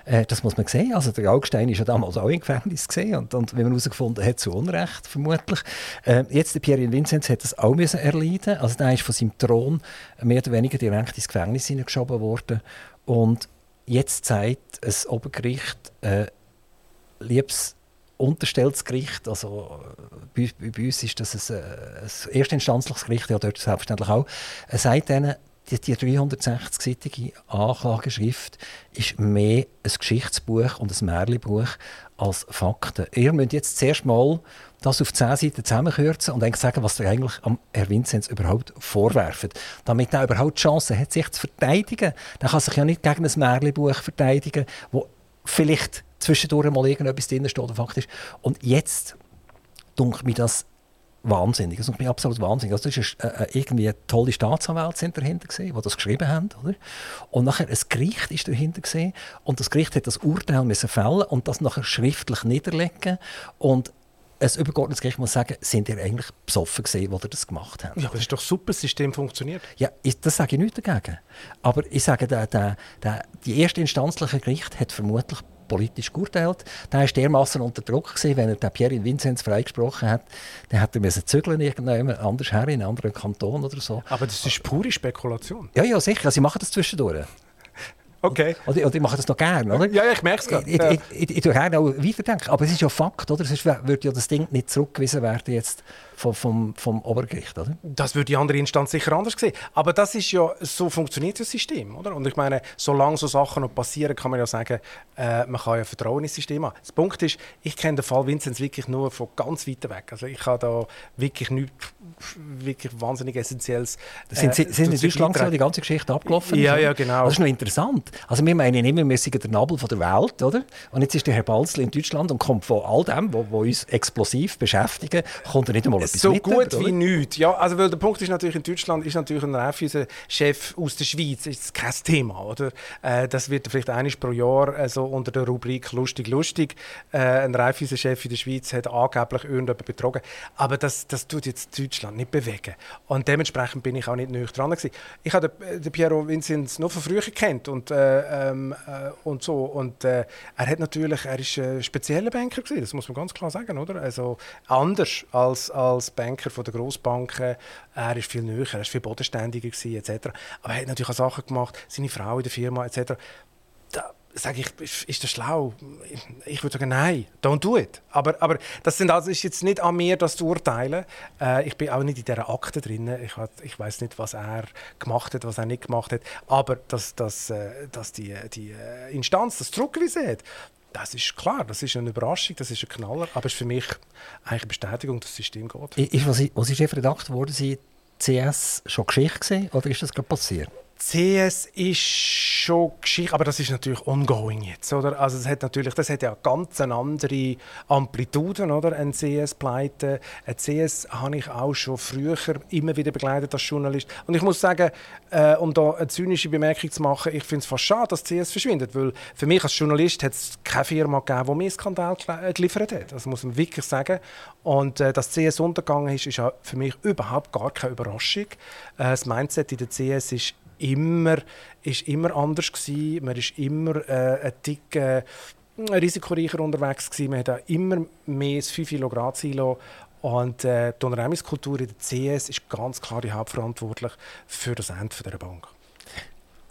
Äh, das muss man sehen. Also der Augstein war damals auch im Gefängnis. Gewesen. Und, und wie man herausgefunden hat, zu Unrecht vermutlich. Äh, jetzt der Pierre Vinzenz hat das auch müssen erleiden. Also der ist von seinem Thron mehr oder weniger direkt ins Gefängnis hineingeschoben worden. Und jetzt zeigt ein Obergericht, äh, liebes unterstelltes Gericht, also bei, bei, uns ist das ein, ein erstinstanzliches Gericht, ja dort selbstverständlich auch, er sagt ihnen, die, die 360-seitige Anklageschrift ist mehr ein Geschichtsbuch und ein Märchenbuch als Fakten. Ihr müsst jetzt zuerst mal das auf 10 Seiten zusammenkürzen und eigentlich sagen, was ihr eigentlich am Herr Vinzenz überhaupt vorwerfen. Damit er überhaupt die Chance hat, sich zu verteidigen. Er kann sich ja nicht gegen ein Märchenbuch verteidigen, wo vielleicht zwischendurch mal irgendetwas drin steht, faktisch. Und jetzt dunkelt mir das wahnsinnig. Das ist absolut wahnsinnig. Also, das ist äh, irgendwie tolle Staatsanwälte dahinter gesehen, die das geschrieben haben, oder? Und nachher ein Gericht ist dahinter gesehen und das Gericht hat das Urteil müssen fällen und das nachher schriftlich niederlegen und ein übergeordnetes Gericht muss sagen, sind ihr eigentlich besoffen gesehen, als ihr das gemacht habt? Ja, aber das ist doch super, das System funktioniert. Ja, das sage ich nicht dagegen. Aber ich sage, der, der, der, die erste instanzliche Gericht hat vermutlich politisch geurteilt. Der war dermaßen unter Druck, gewesen, wenn er den Pierre Vinzenz freigesprochen hat. Dann hätte er müssen zügeln irgendjemand anders her, in einen anderen Kanton oder so. Aber das ist pure Spekulation. Ja, ja, sicher. Sie machen das zwischendurch. Okay. Oder, oder ich mache das noch gerne, oder? Ja, ja ich merke es gerade. Ich, ja. ich, ich, ich, tue gerne auch weiterdenken. Aber es ist ja Fakt, oder? Sonst würde ja das Ding nicht zurückgewiesen werden jetzt vom, vom, vom Obergericht, oder? Das würde die andere Instanz sicher anders sehen. Aber das ist ja, so funktioniert das System, oder? Und ich meine, solange so Sachen noch passieren, kann man ja sagen, äh, man kann ja Vertrauen ins System haben. Der Punkt ist, ich kenne den Fall Vinzenz wirklich nur von ganz weit weg. Also ich habe da wirklich nichts wirklich wahnsinnig Essentielles. Äh, sind Sie, sind in Deutschland so die ganze Geschichte abgelaufen? Ja, ja, genau. Das ist noch interessant. Also wir meinen immer, wir sind der Nabel von der Welt, oder? Und jetzt ist der Herr Balzli in Deutschland und kommt von all dem, was uns explosiv beschäftigen, kommt er nicht einmal etwas So gut oder? wie nichts. Ja, also weil der Punkt ist natürlich, in Deutschland ist natürlich ein Raiffeisen-Chef aus der Schweiz ist kein Thema, oder? Äh, das wird vielleicht einmal pro Jahr also unter der Rubrik «Lustig, lustig». Äh, ein Raiffeisen-Chef in der Schweiz hat angeblich irgendjemanden betrogen. Aber das, das tut jetzt Deutschland nicht bewegen. Und dementsprechend bin ich auch nicht nüchtern dran. gewesen. Ich habe den, den Piero Vinzenz noch von früher kennt und, äh, ähm, äh, und so. Und äh, er hat natürlich, er ist ein spezieller Banker gewesen, das muss man ganz klar sagen, oder? Also anders als, als Banker von der Grossbanken. Er ist viel näher, er ist viel bodenständiger gewesen, etc. Aber er hat natürlich auch Sachen gemacht, seine Frau in der Firma, etc. Da, sage ich, ist, das schlau? Ich würde sagen, nein, don't do it. Aber, aber das sind also, ist jetzt nicht an mir, das zu urteilen. Äh, ich bin auch nicht in dieser Akte drin. Ich, ich weiß nicht, was er gemacht hat, was er nicht gemacht hat. Aber dass, dass, äh, dass die, die äh, Instanz das zurückgewiesen hat, das ist klar, das ist eine Überraschung, das ist ein Knaller. Aber es ist für mich eigentlich eine Bestätigung, dass das System geht. Ist, was, als Sie Chefredakteur Sie CS schon Geschichte gewesen, oder ist das gerade passiert? CS ist schon Geschichte, aber das ist natürlich ongoing jetzt, oder? Also es hat natürlich, das hat ja ganz eine andere Amplituden, oder? Ein CS-Pleite. Ein CS habe ich auch schon früher immer wieder begleitet als Journalist. Und ich muss sagen, äh, um da eine zynische Bemerkung zu machen, ich finde es fast schade, dass CS verschwindet, weil für mich als Journalist hat es keine Firma gegeben, die mehr Skandal äh, geliefert hat. Das muss man wirklich sagen. Und äh, dass CS untergegangen ist, ist für mich überhaupt gar keine Überraschung. Äh, das Mindset in der CS ist immer, ist immer anders gewesen. Man ist immer äh, ein Tick äh, risikoreicher unterwegs gewesen. Man hat auch immer mehr das 5 Kilo Grad Silo und äh, die Unternehmenskultur in der CS ist ganz klar die hauptverantwortlich für das Ende dieser Bank.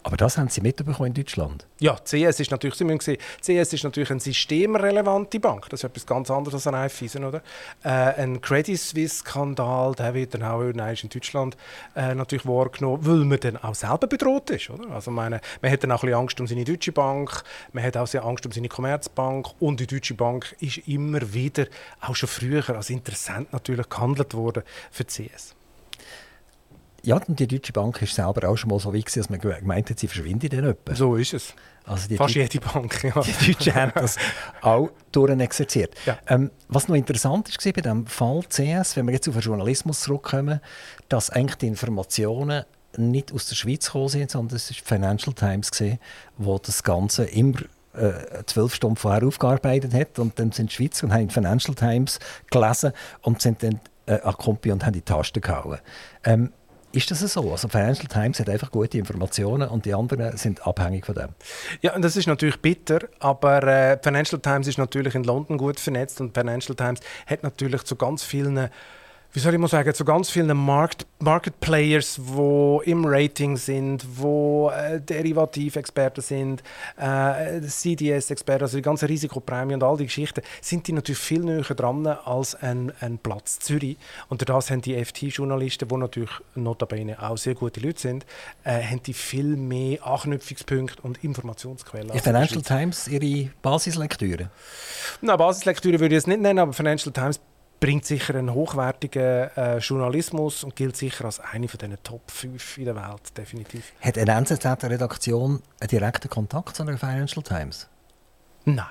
Aber das haben Sie mitbekommen in Deutschland. Ja, CS ist natürlich, Sie müssen sehen, CS ist natürlich eine systemrelevante Bank. Das ist etwas ganz anderes als ein Raiffeisen, oder? Äh, ein Credit Suisse-Skandal, der wird dann auch in Deutschland äh, natürlich wahrgenommen, weil man dann auch selber bedroht ist, oder? Also meine, man hat dann auch ein bisschen Angst um seine deutsche Bank, man hat auch sehr Angst um seine Commerzbank und die Deutsche Bank ist immer wieder, auch schon früher, als Interessent natürlich gehandelt worden für CS. Ja, und die Deutsche Bank ist selber auch schon mal so weit, dass man gemeint hat, sie verschwindet dann etwa. So ist es. Also die, Fast Deu- jede Bank, ja. die Deutschen haben das auch durchexerziert. Ja. Ähm, was noch interessant war bei diesem Fall CS, wenn wir jetzt auf den Journalismus zurückkommen, dass eigentlich die Informationen nicht aus der Schweiz gekommen sind, sondern es war die Financial Times, gewesen, wo das Ganze immer äh, zwölf Stunden vorher aufgearbeitet hat. Und dann sind die Schweizer und haben die Financial Times gelesen und sind dann äh, an die Kompi und haben die Tasten gehauen. Ähm, ist das so? Also Financial Times hat einfach gute Informationen und die anderen sind abhängig von dem. Ja, und das ist natürlich bitter, aber äh, Financial Times ist natürlich in London gut vernetzt und Financial Times hat natürlich zu ganz vielen wie soll ich mal sagen, zu ganz vielen Markt, Market Players, die im Rating sind, wo äh, Derivativexperten sind, äh, CDS-Experten, also die ganze Risikoprämie und all die Geschichten, sind die natürlich viel näher dran als ein, ein Platz Zürich. Und das haben die FT-Journalisten, die natürlich notabene auch sehr gute Leute sind, äh, haben die viel mehr Anknüpfungspunkte und Informationsquellen. Der Financial. Times ihre Basislektüre? Na, Basislektüre würde ich es nicht nennen, aber Financial Times bringt sicher einen hochwertigen äh, Journalismus und gilt sicher als eine von den Top 5 in der Welt, definitiv. Hat eine NZZ-Redaktion einen direkten Kontakt zu einer Financial Times? Nein.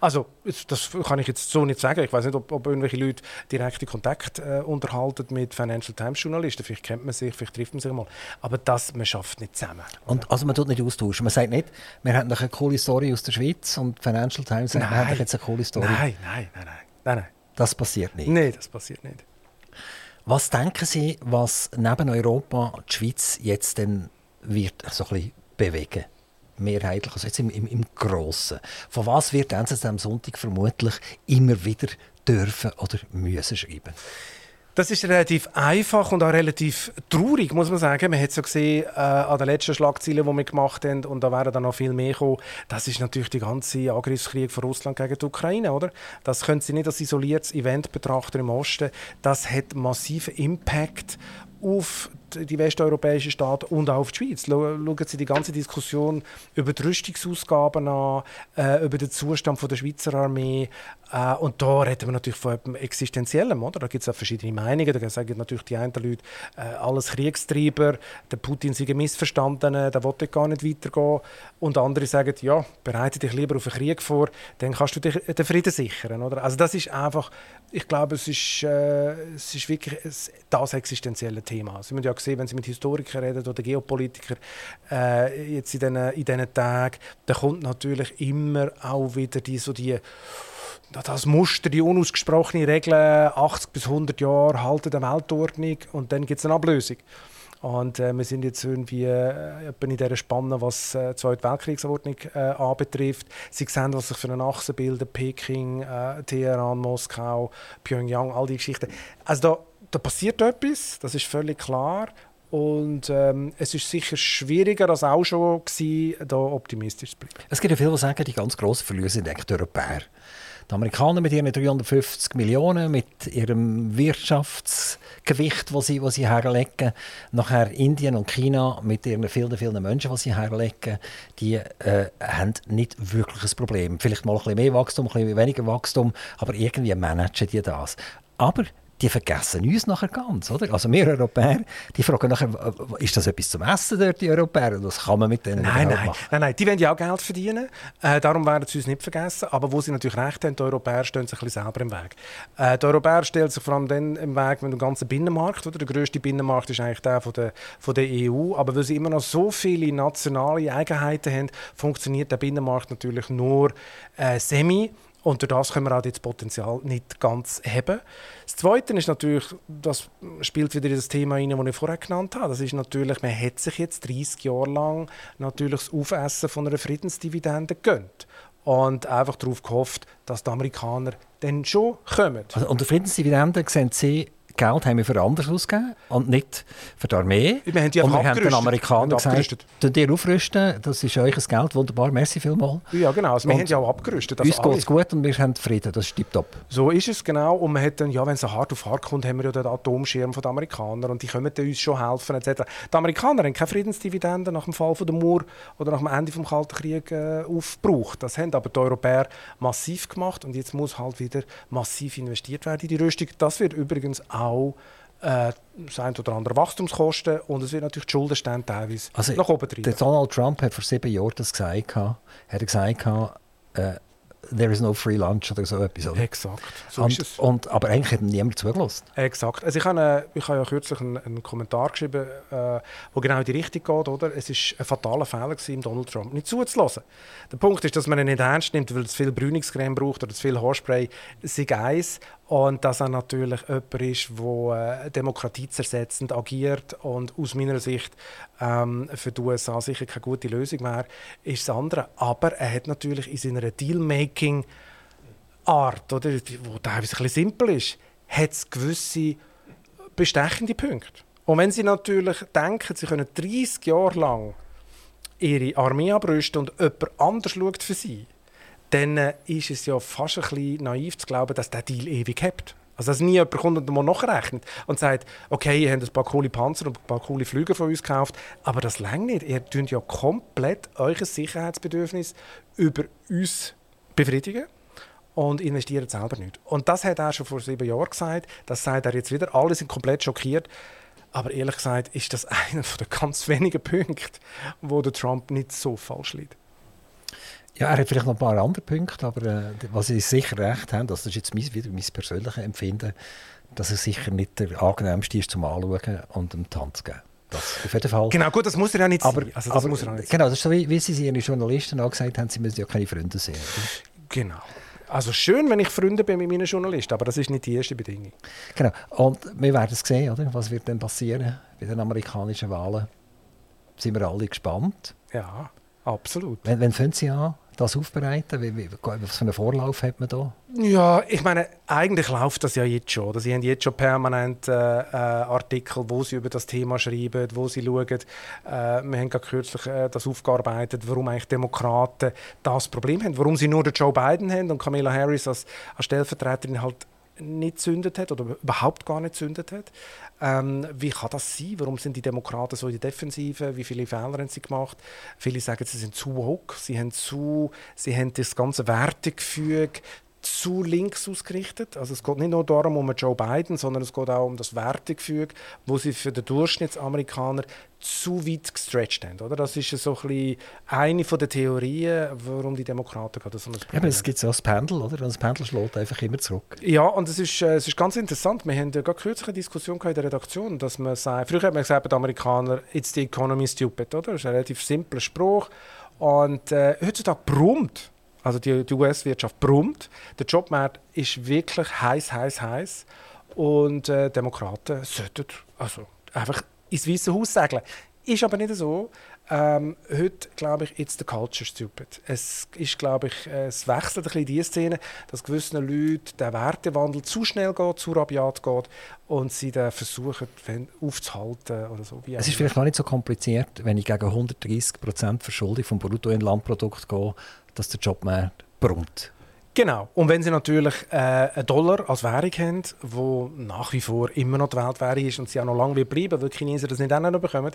Also, das kann ich jetzt so nicht sagen. Ich weiß nicht, ob, ob irgendwelche Leute direkte Kontakt äh, unterhalten mit Financial Times Journalisten. Vielleicht kennt man sich, vielleicht trifft man sich mal. Aber das, man schafft nicht zusammen. Und, also man tut nicht austauschen. Man sagt nicht, wir haben noch eine coole Story aus der Schweiz und die Financial Times sagt, wir haben jetzt eine coole Story. Nein, nein, nein, nein, nein, nein. Das passiert nicht. Nein, das passiert nicht. Was denken Sie, was neben Europa die Schweiz jetzt dann wird so ein bisschen bewegen? Mehrheitlich, also jetzt im, im, im Grossen. Von was wird NZZ am Sonntag vermutlich immer wieder dürfen oder müssen schreiben? Das ist relativ einfach und auch relativ traurig, muss man sagen. Man hat es ja gesehen äh, an den letzten Schlagzeilen, die wir gemacht haben, und da wären dann noch viel mehr gekommen. Das ist natürlich der ganze Angriffskrieg von Russland gegen die Ukraine, oder? Das können Sie nicht als isoliertes Event betrachten im Osten. Das hat massiven Impact auf die westeuropäischen Staaten und auch auf die Schweiz. Schauen Sie die ganze Diskussion über die Rüstungsausgaben an, äh, über den Zustand von der Schweizer Armee. Äh, und da reden wir natürlich von etwas Existenziellem. Oder? Da gibt es auch verschiedene Meinungen. Da sagen natürlich die einen Leute, äh, alles Kriegstreiber, der Putin sei ein Missverstandener, der will gar nicht weitergehen. Und andere sagen, ja, bereite dich lieber auf einen Krieg vor, dann kannst du dich den Frieden sichern. Oder? Also das ist einfach, ich glaube, es ist, äh, es ist wirklich das existenzielle Thema. Sie haben ja gesehen, wenn Sie mit Historikern reden oder Geopolitikern äh, jetzt in diesen, in Tagen, da kommt natürlich immer auch wieder die, so die das Muster, die unausgesprochene Regel, 80 bis 100 Jahre halten der Weltordnung und dann gibt es eine Ablösung. Und äh, wir sind jetzt irgendwie äh, in dieser Spanne, was äh, die Zweite Weltkriegsordnung äh, anbetrifft. Sie sehen, was sich für eine Achse bildet, Peking, äh, Teheran, Moskau, Pyongyang, all die Geschichten. Also da, da passiert etwas, das ist völlig klar. Und ähm, es ist sicher schwieriger als auch schon gewesen, da optimistisch zu bleiben. Es gibt ja viele, die sagen, die ganz grossen Verlierer sind die Europäer. Die Amerikaner mit ihren 350 Millionen, mit ihrem Wirtschaftsgewicht, das sie, sie herlegen, nachher Indien und China mit ihren vielen, vielen Menschen, die sie herlegen, die äh, haben nicht wirklich ein Problem. Vielleicht mal ein bisschen mehr Wachstum, ein bisschen weniger Wachstum, aber irgendwie managen die das. Aber die vergessen uns nachher ganz, oder? Also wir Europäer, die fragen nachher, ist das etwas zum Essen dort, die Europäer? Was kann man mit denen nein, nein, machen? Nein, nein, die wollen ja auch Geld verdienen, äh, darum werden sie uns nicht vergessen, aber wo sie natürlich recht haben, die Europäer stehen sich ein bisschen selber im Weg. Äh, die Europäer stellen sich vor allem dann im Weg, wenn der ganze Binnenmarkt, oder? Der grösste Binnenmarkt ist eigentlich der von der, von der EU, aber weil sie immer noch so viele nationale Eigenheiten haben, funktioniert der Binnenmarkt natürlich nur äh, semi. Und durch das können wir auch das Potenzial nicht ganz haben. Das Zweite ist natürlich, das spielt wieder in das Thema rein, das ich vorher genannt habe. Das ist natürlich, man hat sich jetzt 30 Jahre lang natürlich das Aufessen von einer Friedensdividende gegönnt. Und einfach darauf gehofft, dass die Amerikaner dann schon kommen. Also unter Friedensdividende sehen Sie Geld haben wir für anders ausgegeben und nicht für die Armee. Wir haben die und wir haben den Amerikanern gesagt, ihr aufrüsten, das ist euch Geld, wunderbar, merci vielmals. Ja genau, also wir und haben ja auch abgerüstet. Also uns geht es gut und wir haben Frieden, das ist top. So ist es genau und man hat dann, ja wenn es hart auf hart kommt, haben wir ja den Atomschirm der Amerikaner und die können uns schon helfen etc. Die Amerikaner haben keine Friedensdividende nach dem Fall von der Mauer oder nach dem Ende des Kalten Krieges äh, aufgebraucht. Das haben aber die Europäer massiv gemacht und jetzt muss halt wieder massiv investiert werden in die Rüstung. Das wird übrigens auch auch äh, das ein oder andere Wachstumskosten und es wird natürlich die Schuldenstände teilweise also nach oben treiben. Der Donald Trump hat vor sieben Jahren das gesagt, hat er gesagt, äh, there is no free lunch oder so etwas. Oder? Exakt, so und, ist es. Und, aber eigentlich hat niemand zugelassen. Exakt. Also ich habe, ich habe ja kürzlich einen, einen Kommentar geschrieben, äh, wo genau in die Richtung geht. Oder? Es war ein fataler Fehler, gewesen, Donald Trump nicht zuzulassen. Der Punkt ist, dass man ihn nicht ernst nimmt, weil es viel Brüningscreme braucht oder zu viel Haarspray. Sei eins. Und dass er natürlich jemand ist, der äh, demokratiezersetzend agiert und aus meiner Sicht ähm, für die USA sicher keine gute Lösung wäre, ist das andere. Aber er hat natürlich in seiner Dealmaking-Art, oder, die teilweise ein bisschen simpel ist, hat es gewisse bestechende Punkte. Und wenn Sie natürlich denken, Sie können 30 Jahre lang Ihre Armee abrüsten und jemand anders schaut für Sie, dann äh, ist es ja fast ein bisschen naiv zu glauben, dass der Deal ewig hat. Also dass nie jemand kommt und mal nachrechnet und sagt, okay, ihr habt ein paar coole Panzer und ein paar coole Flüge von uns gekauft, aber das längt nicht. Ihr tut ja komplett euer Sicherheitsbedürfnis über uns befriedigen und investiert selber nicht. Und das hat er schon vor sieben Jahren gesagt, das sagt er jetzt wieder. Alle sind komplett schockiert. Aber ehrlich gesagt ist das einer der ganz wenigen Punkte, wo der Trump nicht so falsch liegt. Ja, er hat vielleicht noch ein paar andere Punkte, aber äh, was Sie sicher recht haben, das ist jetzt mein, wieder mein persönliches Empfinden, dass er sicher nicht der angenehmste ist zum Anschauen und Hand zu geben. Das auf jeden Fall. Genau, gut, das muss er ja nicht aber, sein. Also, das aber, muss er nicht genau, das ist so, wie, wie Sie Ihren Journalisten auch gesagt haben, Sie müssen ja keine Freunde sehen. Genau. Also schön, wenn ich Freunde bin mit meinen Journalisten, aber das ist nicht die erste Bedingung. Genau. Und wir werden es sehen, oder? Was wird denn passieren bei den amerikanischen Wahlen? Sind wir alle gespannt? Ja, absolut. Wann, wann fangen Sie an? Das aufbereiten? Wie, wie, was für einen Vorlauf hat man da? Ja, ich meine, eigentlich läuft das ja jetzt schon. Sie haben jetzt schon permanent äh, äh, Artikel, wo sie über das Thema schreiben, wo sie schauen. Äh, wir haben gerade kürzlich äh, das aufgearbeitet, warum eigentlich Demokraten das Problem haben, warum sie nur den Joe Biden haben und Kamala Harris als, als Stellvertreterin halt nicht zündet hat oder überhaupt gar nicht zündet hat. Ähm, wie kann das sein? Warum sind die Demokraten so in der Defensive? Wie viele Fehler haben sie gemacht? Viele sagen, sie sind zu woke, sie haben, zu, sie haben das ganze Wertegefüge zu links ausgerichtet. Also es geht nicht nur darum um Joe Biden, sondern es geht auch um das Wertegefüge, wo sie für den Durchschnittsamerikaner zu weit gestretched haben. Oder? Das ist so ein eine der Theorien, warum die Demokraten gerade so ein Problem haben. Es gibt so ein Pendel, oder? Das Pendel schlägt einfach immer zurück. Ja, und es ist, äh, es ist ganz interessant. Wir haben ja gerade kürzlich eine Diskussion in der Redaktion, dass man sagt, früher hat man gesagt, die Amerikaner, it's the economy stupid, oder? Das ist ein relativ simpler Spruch. Und äh, heutzutage brummt also die, die US-Wirtschaft brummt. Der Jobmarkt ist wirklich heiß, heiß, heiß. Und äh, Demokraten sollten also einfach ins Weiße Haus segeln. Ist aber nicht so. Ähm, heute glaube ich, it's the culture stupid. Es ist, glaube ich, es wechselt ein bisschen die Szene, dass gewissen Leuten der Wertewandel zu schnell geht, zu rabiat geht und sie dann versuchen aufzuhalten oder so. es ist vielleicht noch nicht so kompliziert, wenn ich gegen 130 Prozent Verschuldung vom Bruttoinlandprodukt gehe, dass der Jobmarkt brummt. Genau. Und wenn Sie natürlich äh, einen Dollar als Währung haben, wo nach wie vor immer noch die Weltwährung ist und sie auch noch lange wird bleiben, weil die Chinesen das nicht auch noch bekommen,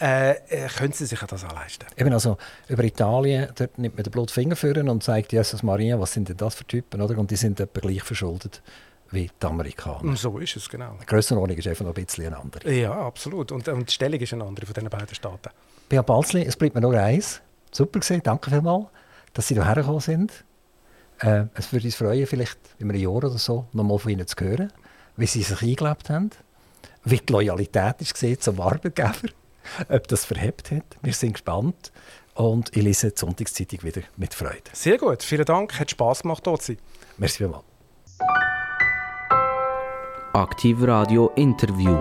äh, äh, können Sie sich das auch leisten. Eben also über Italien, dort nimmt man den Blutfinger führen und sagt, Jesus Maria, was sind denn das für Typen? Oder? Und die sind etwa gleich verschuldet wie die Amerikaner. So ist es, genau. Die Grössenordnung ist einfach noch ein bisschen eine andere. Ja, absolut. Und, und die Stellung ist eine andere von diesen beiden Staaten. Bea Balzli, es bleibt mir nur eins. Super gesehen, danke vielmals dass sie hierher gekommen sind. Äh, es würde uns freuen, vielleicht in einem Jahr oder so nochmal von ihnen zu hören, wie sie sich eingelebt haben, wie die Loyalität ist zum Arbeitgeber, ob das verhebt hat. Wir sind gespannt und ich lese die Sonntagszeitung wieder mit Freude. Sehr gut, vielen Dank, hat Spass gemacht, dort zu sein. Merci vielmals. Aktiv Radio Interview.